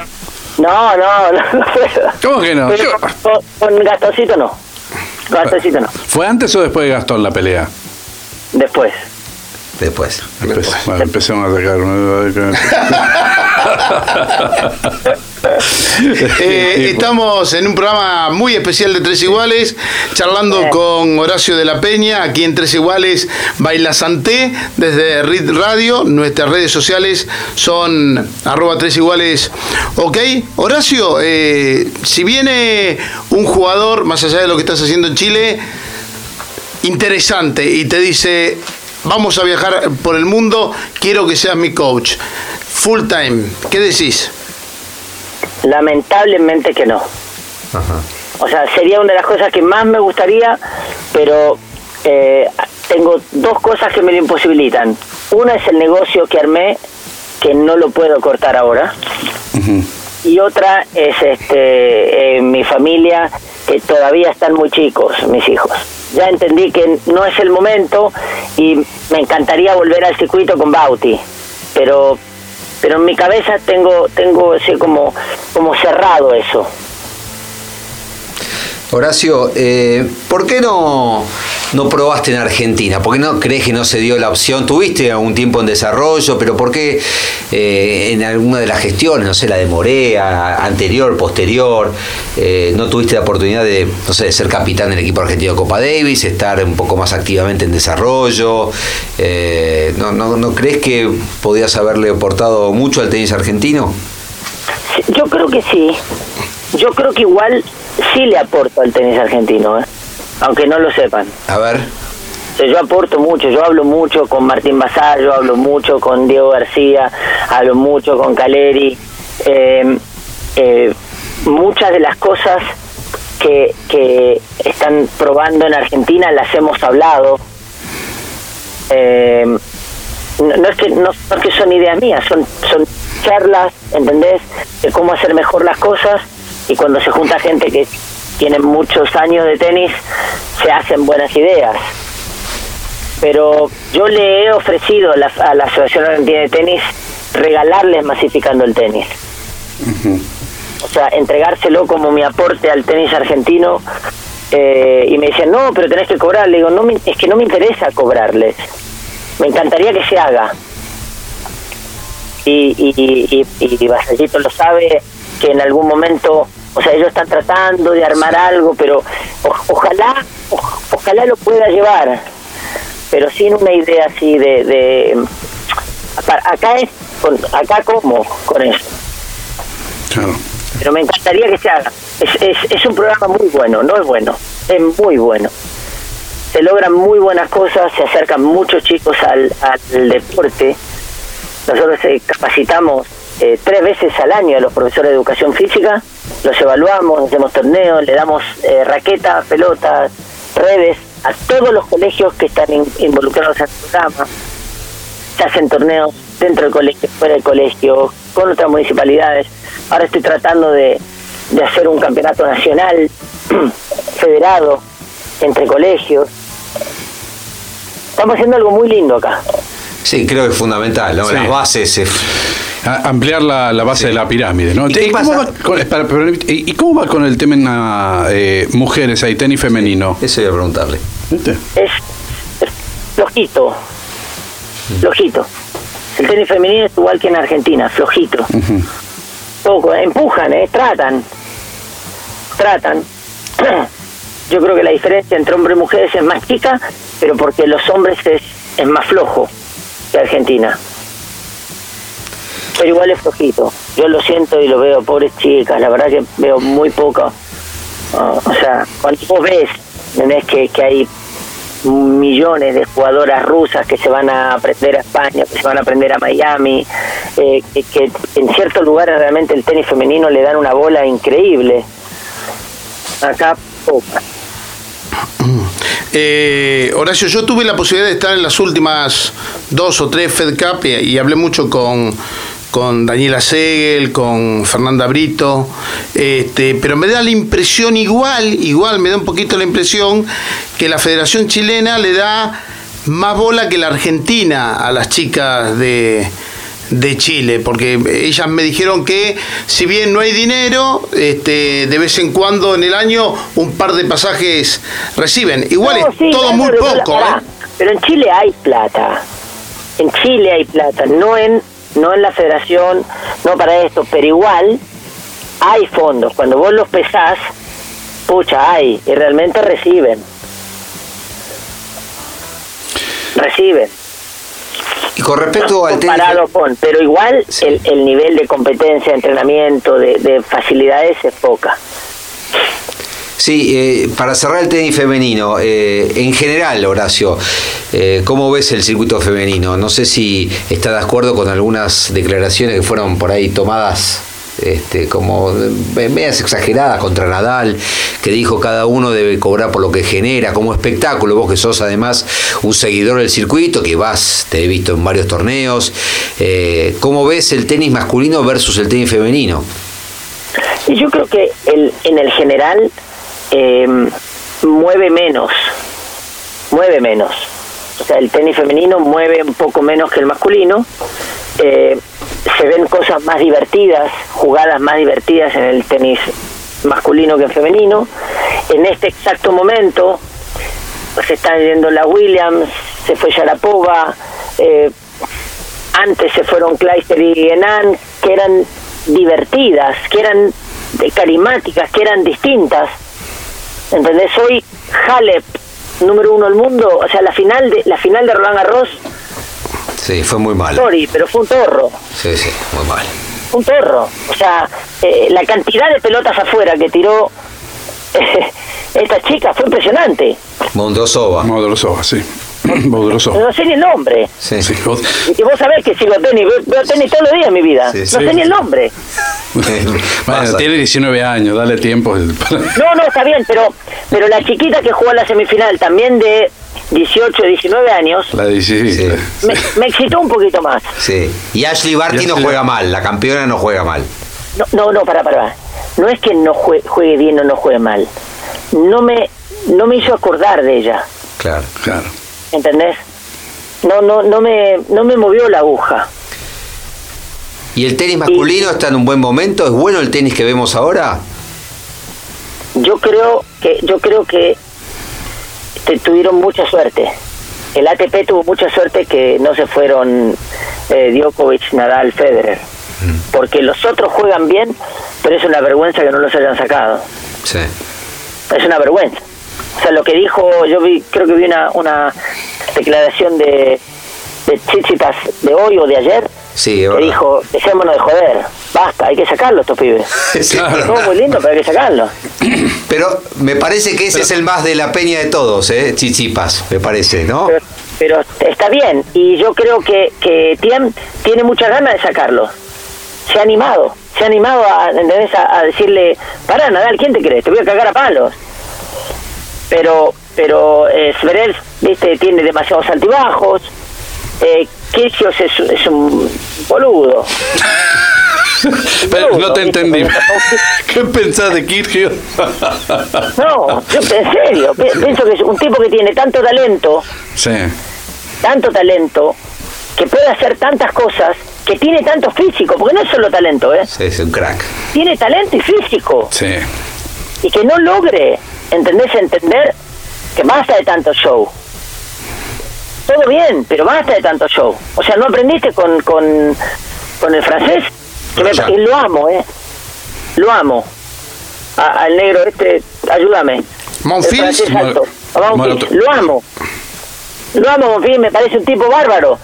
No, no, no, no <laughs> puedo. ¿Cómo que no? Pero con, con Gastoncito no. Con Gastoncito no. ¿Fue antes o después de Gastón la pelea? Después. Después. Empe- bueno, empecemos a sacar. <laughs> <laughs> Eh, estamos en un programa muy especial de Tres Iguales, charlando con Horacio de la Peña, aquí en Tres Iguales Baila Santé, desde RIT Radio. Nuestras redes sociales son arroba Tres Iguales. Ok, Horacio, eh, si viene un jugador, más allá de lo que estás haciendo en Chile, interesante y te dice, vamos a viajar por el mundo, quiero que seas mi coach, full time, ¿qué decís? Lamentablemente que no. O sea, sería una de las cosas que más me gustaría, pero eh, tengo dos cosas que me lo imposibilitan. Una es el negocio que armé, que no lo puedo cortar ahora. Y otra es este eh, mi familia, que todavía están muy chicos, mis hijos. Ya entendí que no es el momento y me encantaría volver al circuito con Bauti, pero pero en mi cabeza tengo tengo así como como cerrado eso. Horacio, eh, ¿por qué no, no probaste en Argentina? ¿Por qué no crees que no se dio la opción? Tuviste algún tiempo en desarrollo, pero ¿por qué eh, en alguna de las gestiones, no sé, la de Morea, anterior, posterior, eh, no tuviste la oportunidad de, no sé, de ser capitán del equipo argentino de Copa Davis, estar un poco más activamente en desarrollo? ¿no, no, crees que podías haberle aportado mucho al tenis argentino? Yo creo que sí. Yo creo que igual sí le aporto al tenis argentino, ¿eh? aunque no lo sepan. A ver. O sea, yo aporto mucho, yo hablo mucho con Martín Bazar, yo hablo mucho con Diego García, hablo mucho con Caleri. Eh, eh, muchas de las cosas que, que están probando en Argentina las hemos hablado. Eh, no, no es que no, no es que son ideas mías, son, son charlas, ¿entendés? De cómo hacer mejor las cosas y cuando se junta gente que tiene muchos años de tenis, se hacen buenas ideas. Pero yo le he ofrecido a la, a la Asociación Argentina de Tenis regalarles masificando el tenis. O sea, entregárselo como mi aporte al tenis argentino. eh, y me decían, no, pero tenés que cobrar. Le digo, no me- es que no me interesa cobrarles. Me encantaría que se haga. Y, y, y, y, y Vasallito lo sabe que en algún momento, o sea, ellos están tratando de armar algo, pero o- ojalá, o- ojalá lo pueda llevar, pero sin una idea así de, de acá- es, con- acá como con eso Claro. pero me encantaría que se haga. Es, es, es un programa muy bueno, no es bueno, es muy bueno. Se logran muy buenas cosas, se acercan muchos chicos al, al deporte. Nosotros eh, capacitamos eh, tres veces al año a los profesores de educación física, los evaluamos, hacemos torneos, le damos eh, raquetas, pelotas, redes a todos los colegios que están in- involucrados en el programa se hacen torneos dentro del colegio, fuera del colegio, con otras municipalidades. Ahora estoy tratando de, de hacer un campeonato nacional <clears throat> federado entre colegios. Estamos haciendo algo muy lindo acá. Sí, creo que es fundamental, ¿no? Sí. Las bases. eh, A- ampliar la, la base de la pirámide, ¿no? ¿Y qué cómo va con, pero, ¿y- y cómo va con el tema eh, mujeres ahí, tenis femenino? Eso iba a preguntarle. ¿Viste? Es, es flojito, flojito. El tenis femenino es igual que en Argentina, flojito. Poco, empujan, ¿eh? tratan, tratan. <clears throat> Yo creo que la diferencia entre hombres y mujeres es más chica, pero porque los hombres es, es más flojo que Argentina. Pero igual es flojito. Yo lo siento y lo veo, pobres chicas, la verdad que veo muy poco. Ah, o sea, cuando vos ves, ¿entendés? Que, que hay millones de jugadoras rusas que se van a aprender a España, que se van a aprender a Miami, eh, que, en ciertos lugares realmente el tenis femenino le dan una bola increíble. Acá, poca. Eh, Horacio, yo tuve la posibilidad de estar en las últimas dos o tres Fed Cup y, y hablé mucho con, con Daniela Segel, con Fernanda Brito, este, pero me da la impresión igual, igual me da un poquito la impresión que la Federación Chilena le da más bola que la Argentina a las chicas de, de Chile, porque ellas me dijeron que si bien no hay dinero, este, de vez en cuando en el año un par de pasajes reciben. Igual No, es sí, todo claro, muy pero poco. ¿eh? Pero en Chile hay plata. En Chile hay plata, no en no en la federación, no para esto, pero igual hay fondos. Cuando vos los pesás, pucha, hay, y realmente reciben. Reciben. Y con respecto al tenis. comparado con, pero igual el, el nivel de competencia, entrenamiento, de, de facilidades es poca. Sí, eh, para cerrar el tenis femenino, eh, en general, Horacio, eh, ¿cómo ves el circuito femenino? No sé si está de acuerdo con algunas declaraciones que fueron por ahí tomadas este, como eh, medias exageradas contra Nadal, que dijo cada uno debe cobrar por lo que genera, como espectáculo, vos que sos además un seguidor del circuito, que vas, te he visto en varios torneos, eh, ¿cómo ves el tenis masculino versus el tenis femenino? Yo creo que el, en el general eh, mueve menos, mueve menos. O sea, el tenis femenino mueve un poco menos que el masculino. Eh, se ven cosas más divertidas, jugadas más divertidas en el tenis masculino que en femenino. En este exacto momento se están yendo la Williams, se fue Sharapova, eh, antes se fueron Kleister y Enan, que eran divertidas, que eran carismáticas, que eran distintas. ¿Entendés? Hoy Halep, número uno del mundo, o sea, la final de la final de Roland Garros, Sí, fue muy mal. sorry, pero fue un torro, Sí, sí, muy mal. un torro. O sea, eh, la cantidad de pelotas afuera que tiró esta chica fue impresionante. Mondrosova. Modrosova, sí. <clears throat> Modrosova. No sé ni el nombre. Sí. Y vos sabés que sigo tenis, veo, tenis todos los días en mi vida. Sí, no sí, sé ni el nombre. Bueno, tiene 19 años, dale tiempo. No, no, está bien, pero pero la chiquita que jugó en la semifinal, también de 18, 19 años, La 16. Sí. me, me excitó un poquito más. Sí. Y Ashley Barty no juega mal, la campeona no juega mal. No, no, no, para, para. No es que no jue- juegue bien o no juegue mal. No me no me hizo acordar de ella, Claro. Claro. ¿entendés? No no no me no me movió la aguja. ¿Y el tenis masculino está en un buen momento? ¿Es bueno el tenis que vemos ahora? Yo creo que yo creo que te- tuvieron mucha suerte. El ATP tuvo mucha suerte que no se fueron eh, Djokovic, Nadal, Federer. Porque los otros juegan bien, pero es una vergüenza que no los hayan sacado. Sí. Es una vergüenza. O sea, lo que dijo, yo vi, creo que vi una, una declaración de, de Tsitsipas de hoy o de ayer, Sí, es que verdad. dijo, dejémonos de joder, basta, hay que sacarlo estos pibes. Sí, <laughs> Claro. Todo muy lindo, pero hay que sacarlo. <clears throat> Pero me parece que ese es el más de la peña de todos, ¿eh? Chichipas, me parece, ¿no? Pero, pero está bien, y yo creo que, que Tiem tiene muchas ganas de sacarlo. Se ha animado, se ha animado a, a, a decirle, pará Nadal, ¿quién te crees? Te voy a cagar a palos. Pero, pero eh, Zverev, viste, tiene demasiados altibajos. Eh, Kyrgios es, es un boludo. Pero no te entendí. <laughs> ¿Qué pensás de Kirchhoff? <laughs> No, yo en serio, pi- pienso que es un tipo que tiene tanto talento, Sí. tanto talento, que puede hacer tantas cosas, que tiene tanto físico, porque no es solo talento, ¿eh? Sí, es un crack. Tiene talento y físico. Sí. Y que no logre, ¿entendés? Entender que basta de tanto show. Todo bien, pero basta de tanto show. O sea, ¿no aprendiste con, con, con el francés? Que me- Ya. y lo amo, ¿eh? Lo amo. A- al negro este, ayúdame. Monfils, lo amo. Lo amo, Monfils, me parece un tipo bárbaro.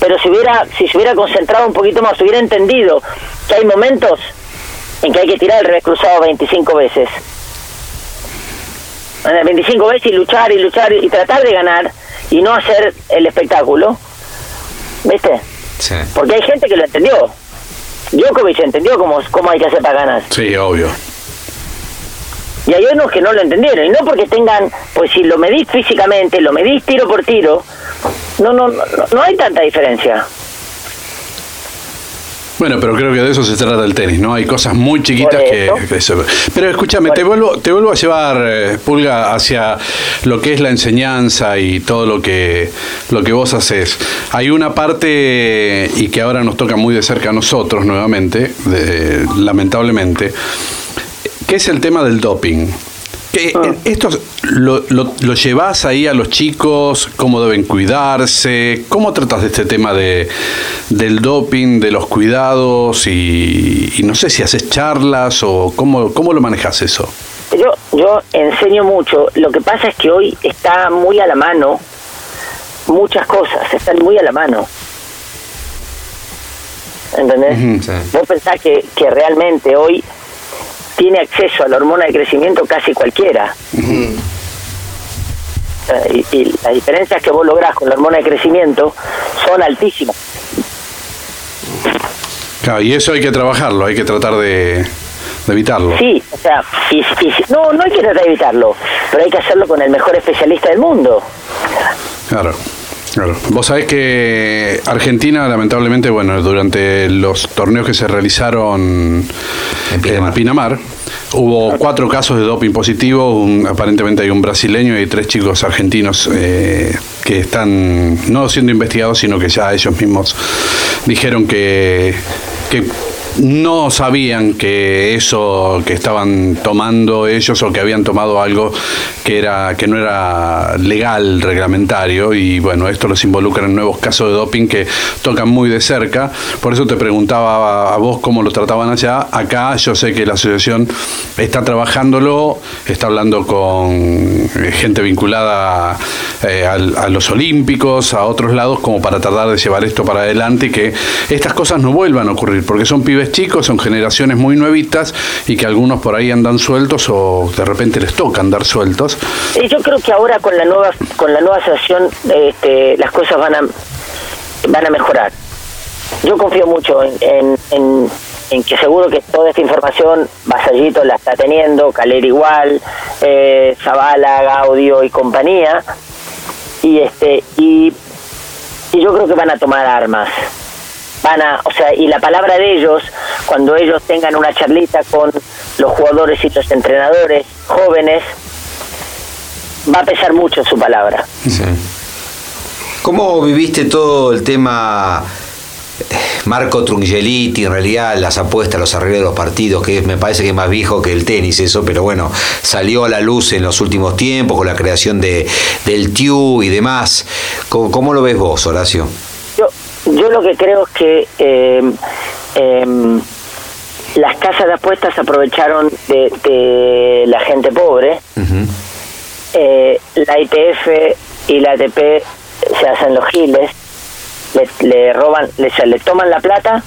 Pero si hubiera, si se hubiera concentrado un poquito más, hubiera entendido que hay momentos en que hay que tirar el revés cruzado 25 veces. Eh, 25 veces y luchar y luchar y tratar de ganar y no hacer el espectáculo. ¿Viste? Sí. Porque hay gente que lo entendió. Djokovic entendió cómo, cómo hay que hacer para ganar. Sí, obvio. Y hay unos que no lo entendieron. Y no porque tengan, pues si lo medís físicamente, lo medís tiro por tiro, no, no, no, no hay tanta diferencia. Bueno, pero creo que de eso se trata el tenis, ¿no? Hay cosas muy chiquitas que, eso. que se- Pero escúchame, te vuelvo, te vuelvo a llevar, eh, Pulga, hacia lo que es la enseñanza y todo lo que, lo que vos haces. Hay una parte, y que ahora nos toca muy de cerca a nosotros nuevamente, de- lamentablemente, que es el tema del doping. Que, Ah. eh, ¿Esto lo, lo, lo llevas ahí a los chicos? ¿Cómo deben cuidarse? ¿Cómo tratas de este tema de, del doping, de los cuidados? Y, y no sé si haces charlas o cómo, cómo lo manejas eso. Yo, yo enseño mucho. Lo que pasa es que hoy está muy a la mano muchas cosas, están muy a la mano. ¿Entendés? Sí. Vos pensás que, que realmente hoy tiene acceso a la hormona de crecimiento casi cualquiera. Eh, Y, y las diferencias que vos lográs con la hormona de crecimiento son altísimas. Claro, y eso hay que trabajarlo, hay que tratar de, de evitarlo. Sí, o sea, y, y- no, no hay que tratar de evitarlo, pero hay que hacerlo con el mejor especialista del mundo. Claro. Claro. Vos sabés que Argentina, lamentablemente, bueno, durante los torneos que se realizaron En Pinamar. en Pinamar, hubo cuatro casos de doping positivo. un- aparentemente hay un brasileño y tres chicos argentinos eh, que están no siendo investigados, sino que ya ellos mismos dijeron que, que no sabían que eso que estaban tomando ellos o que habían tomado algo que era que no era legal reglamentario y bueno esto los involucra en nuevos casos de doping que tocan muy de cerca. Por eso te preguntaba a, a vos cómo lo trataban allá. Acá yo sé que la asociación está trabajándolo está hablando con eh, gente vinculada eh, al- a los olímpicos a otros lados como para tratar de llevar esto para adelante y que estas cosas no vuelvan a ocurrir porque son pibes chicos son generaciones muy nuevitas y que algunos por ahí andan sueltos o de repente les toca andar sueltos Y yo creo que ahora con la nueva con la nueva asociación este, las cosas van a van a mejorar. Yo confío mucho en, en, en- que seguro que toda esta información Vasallito la está teniendo, Caler igual, eh, Zavala, Gaudio y compañía, y este y, y yo creo que van a tomar armas. Van a, o sea, y la palabra de ellos, cuando ellos tengan una charlita con los jugadores y los entrenadores jóvenes, va a pesar mucho su palabra. Sí. ¿Cómo viviste todo el tema eh, Marco Trungeliti, en realidad las apuestas, los arreglos de los partidos, que me parece que es más viejo que el tenis eso, pero bueno, salió a la luz en los últimos tiempos con la creación de, del TIU y demás. ¿Cómo, cómo lo ves vos, Horacio? Yo, lo que creo es que eh, em, las casas de apuestas aprovecharon de, de la gente pobre. Eh, la ITF y la ATP se hacen los giles, le, le roban, le, le toman la plata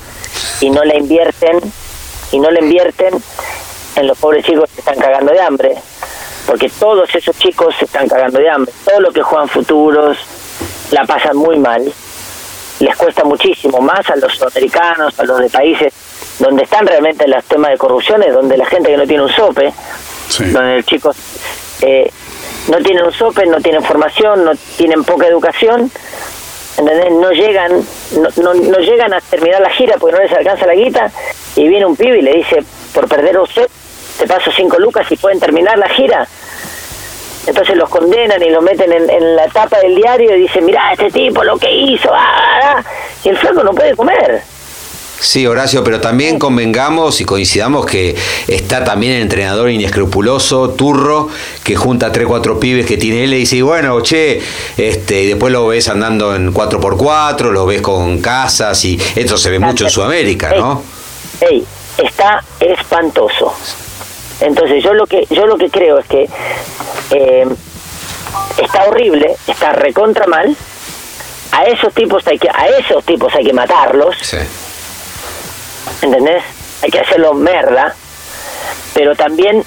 y no la invierten y no la invierten en los pobres chicos que están cagando de hambre, porque todos esos chicos se están cagando de hambre, todos los que juegan futuros la pasan muy mal, les cuesta muchísimo más a los sudamericanos, a los de países donde están realmente los temas de corrupciones, donde la gente que no tiene un sope, Sí. donde los chicos eh, no tienen un sope, no tienen formación, no tienen poca educación, ¿entendés? no llegan no, no, no llegan a terminar la gira porque no les alcanza la guita y viene un pibe y le dice por perder un set te paso cinco lucas y pueden terminar la gira Entonces los condenan y lo meten en, en la tapa del diario y dicen, mirá, este tipo lo que hizo, ah, ah, ah". y el flaco no puede comer. Sí, Horacio, pero también convengamos y coincidamos que está también el entrenador inescrupuloso, Turro, que junta tres, cuatro pibes que tiene él y dice, bueno, che, este, y después lo ves andando en 4x4, lo ves con casas y esto se ve mucho en Sudamérica, ¿no? Ey, está espantoso. Entonces yo lo que yo lo que creo es que eh, está horrible, está recontra mal. A esos tipos hay que a esos tipos hay que matarlos. Sí. ¿entendés? Hay que hacerlo merda, pero también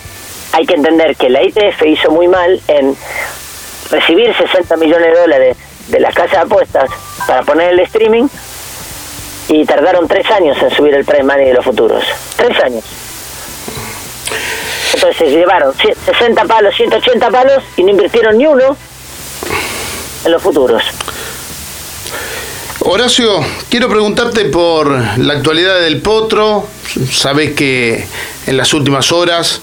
hay que entender que la ITF hizo muy mal en recibir 60 millones de dólares de las casas de apuestas para poner el streaming y tardaron tres años en subir el prime money de los futuros. Tres años. Entonces se llevaron 60 palos, 180 palos y no invirtieron ni uno en los futuros. Horacio, quiero preguntarte por la actualidad del Potro. Sabes que en las últimas horas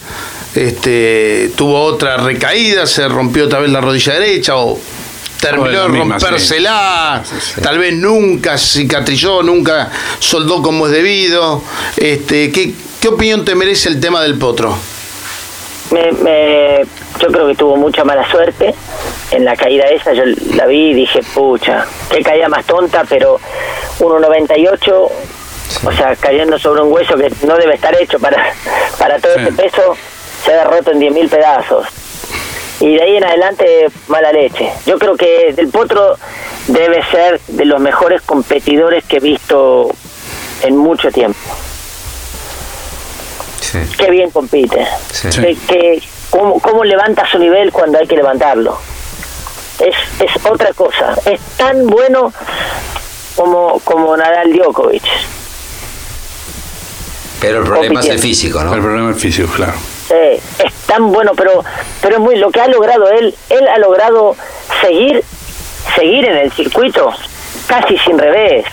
este, tuvo otra recaída, se rompió otra vez la rodilla derecha o terminó de rompérsela, tal vez nunca cicatrizó, nunca soldó como es debido. Este, ¿qué, ¿Qué opinión te merece el tema del Potro? me, me- yo creo que tuvo mucha mala suerte en la caída esa. Yo la vi y dije, pucha, qué caída más tonta, pero 1.98, o sea, cayendo sobre un hueso que no debe estar hecho para, para todo Sí. ese peso, se ha roto en 10.000 pedazos. Y de ahí en adelante, mala leche. Yo creo que Del Potro debe ser de los mejores competidores que he visto en mucho tiempo. Sí. Qué bien compite. Sí. Que, que- cómo, cómo levanta su nivel cuando hay que levantarlo. Es, es otra cosa. Es tan bueno como, como Nadal Djokovic. Pero el problema es el físico, ¿no? El problema es físico, claro. Eh, es tan bueno, pero pero es muy lo que ha logrado él. Él ha logrado seguir seguir en el circuito casi sin revés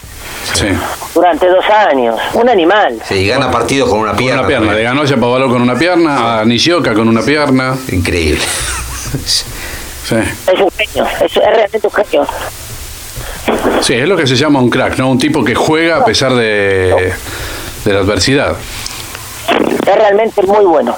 Sí. durante dos años. Un animal. Sí, y gana partidos con una Con pierna. una pierna. Le ganó a Chapovalov con una pierna, a Nishioka con una pierna. Increíble. Sí. Es un genio. Es, es realmente un genio. Sí, es lo que se llama un crack, ¿no? Un tipo que juega a pesar de, de la adversidad. Es realmente muy bueno.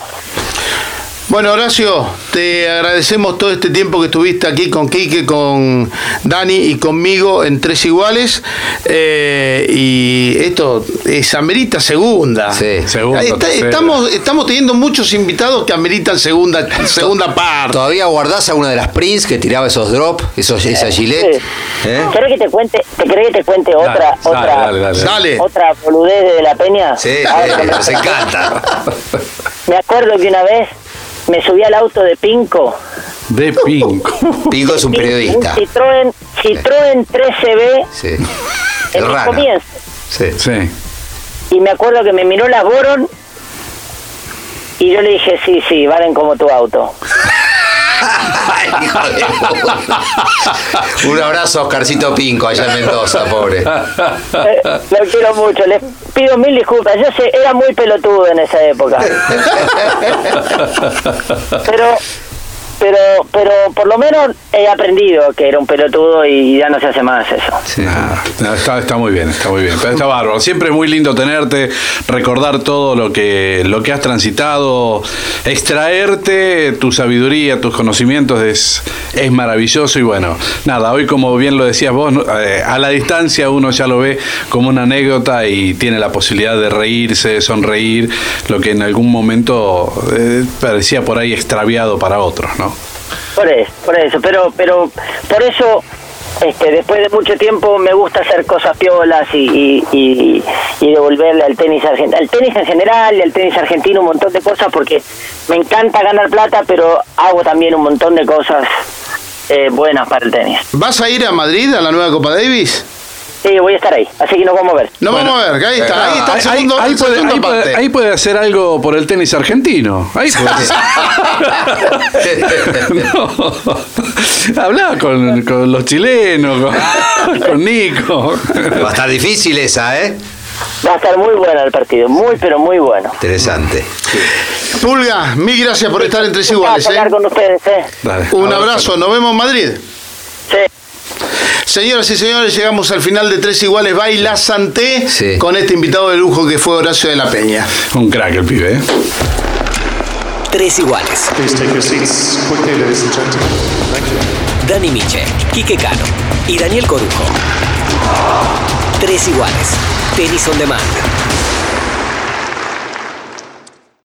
Bueno, Horacio, te agradecemos todo este tiempo que estuviste aquí con Quique, con Dani y conmigo en Tres Iguales. Eh, y esto es amerita segunda. Sí. Segunda, está- estamos, estamos teniendo muchos invitados que ameritan segunda, <laughs> segunda parte. ¿Todavía guardás a una de las Prince que tiraba esos drop, esos, esa gilet? Sí. ¿Eh? ¿Querés que te cuente, te que te cuente otra, Dale, otra, dale, dale, Dale. otra boludez de, la peña? Sí, que sí, me- nos encanta. <laughs> Me acuerdo que una vez me subí al auto de Pinco. De Pinco. <laughs> Pico es un periodista. Un Citroën, Citroën 13B Sí. en El comienzo. Sí. Sí. Y me acuerdo que me miró las Boron y yo le dije, sí, sí, valen como tu auto. Ay, hijo de puta. Un abrazo a Oscarcito Pinco allá en Mendoza, pobre. Eh, lo quiero mucho, les pido mil disculpas. Yo sé, era muy pelotudo en esa época. <laughs> pero, pero, pero por lo menos he aprendido que era un pelotudo y ya no se hace más eso. Ah, está, está muy bien, está muy bien. Está, bárbaro. Siempre es muy lindo tenerte, recordar todo lo que, lo que has transitado, extraerte tu sabiduría, tus conocimientos es, es maravilloso. Y bueno, nada, hoy como bien lo decías vos, eh, a la distancia uno ya lo ve como una anécdota y tiene la posibilidad de reírse, de sonreír, lo que en algún momento eh, parecía por ahí extraviado para otros, ¿no? Por eso, por eso, pero, pero por eso, este, después de mucho tiempo me gusta hacer cosas piolas y, y, y, y devolverle al tenis argentino, al tenis en general y al tenis argentino un montón de cosas porque me encanta ganar plata, pero hago también un montón de cosas eh, buenas para el tenis. ¿Vas a ir a Madrid a la nueva Copa Davis? Sí, voy a estar ahí, así que nos vamos a ver. No vamos a ver, que ahí está, ahí está el Ahí- segundo, ahí, el puede, segundo ahí puede- ahí puede hacer algo por el tenis argentino. Ahí puede. <laughs> No. Hablá con, con los chilenos, con, con Nico. Va a estar difícil esa, ¿eh? Va a estar muy bueno el partido, muy pero muy bueno. Interesante. Pulga, mil gracias por estar en Tres Un Iguales. hablar ¿eh? con ustedes, ¿eh? Dale. Un abrazo, nos vemos en Madrid. Sí. Señoras y señores, llegamos al final de Tres Iguales Baila Santé Sí. con este invitado de lujo que fue Horacio de la Peña. Un crack el pibe, ¿eh? Tres iguales. Please take your seats quickly, ladies and gentlemen. Thank you. Dani Miche, Quique Cano y Daniel Corujo. Tres iguales. Tenis on demand.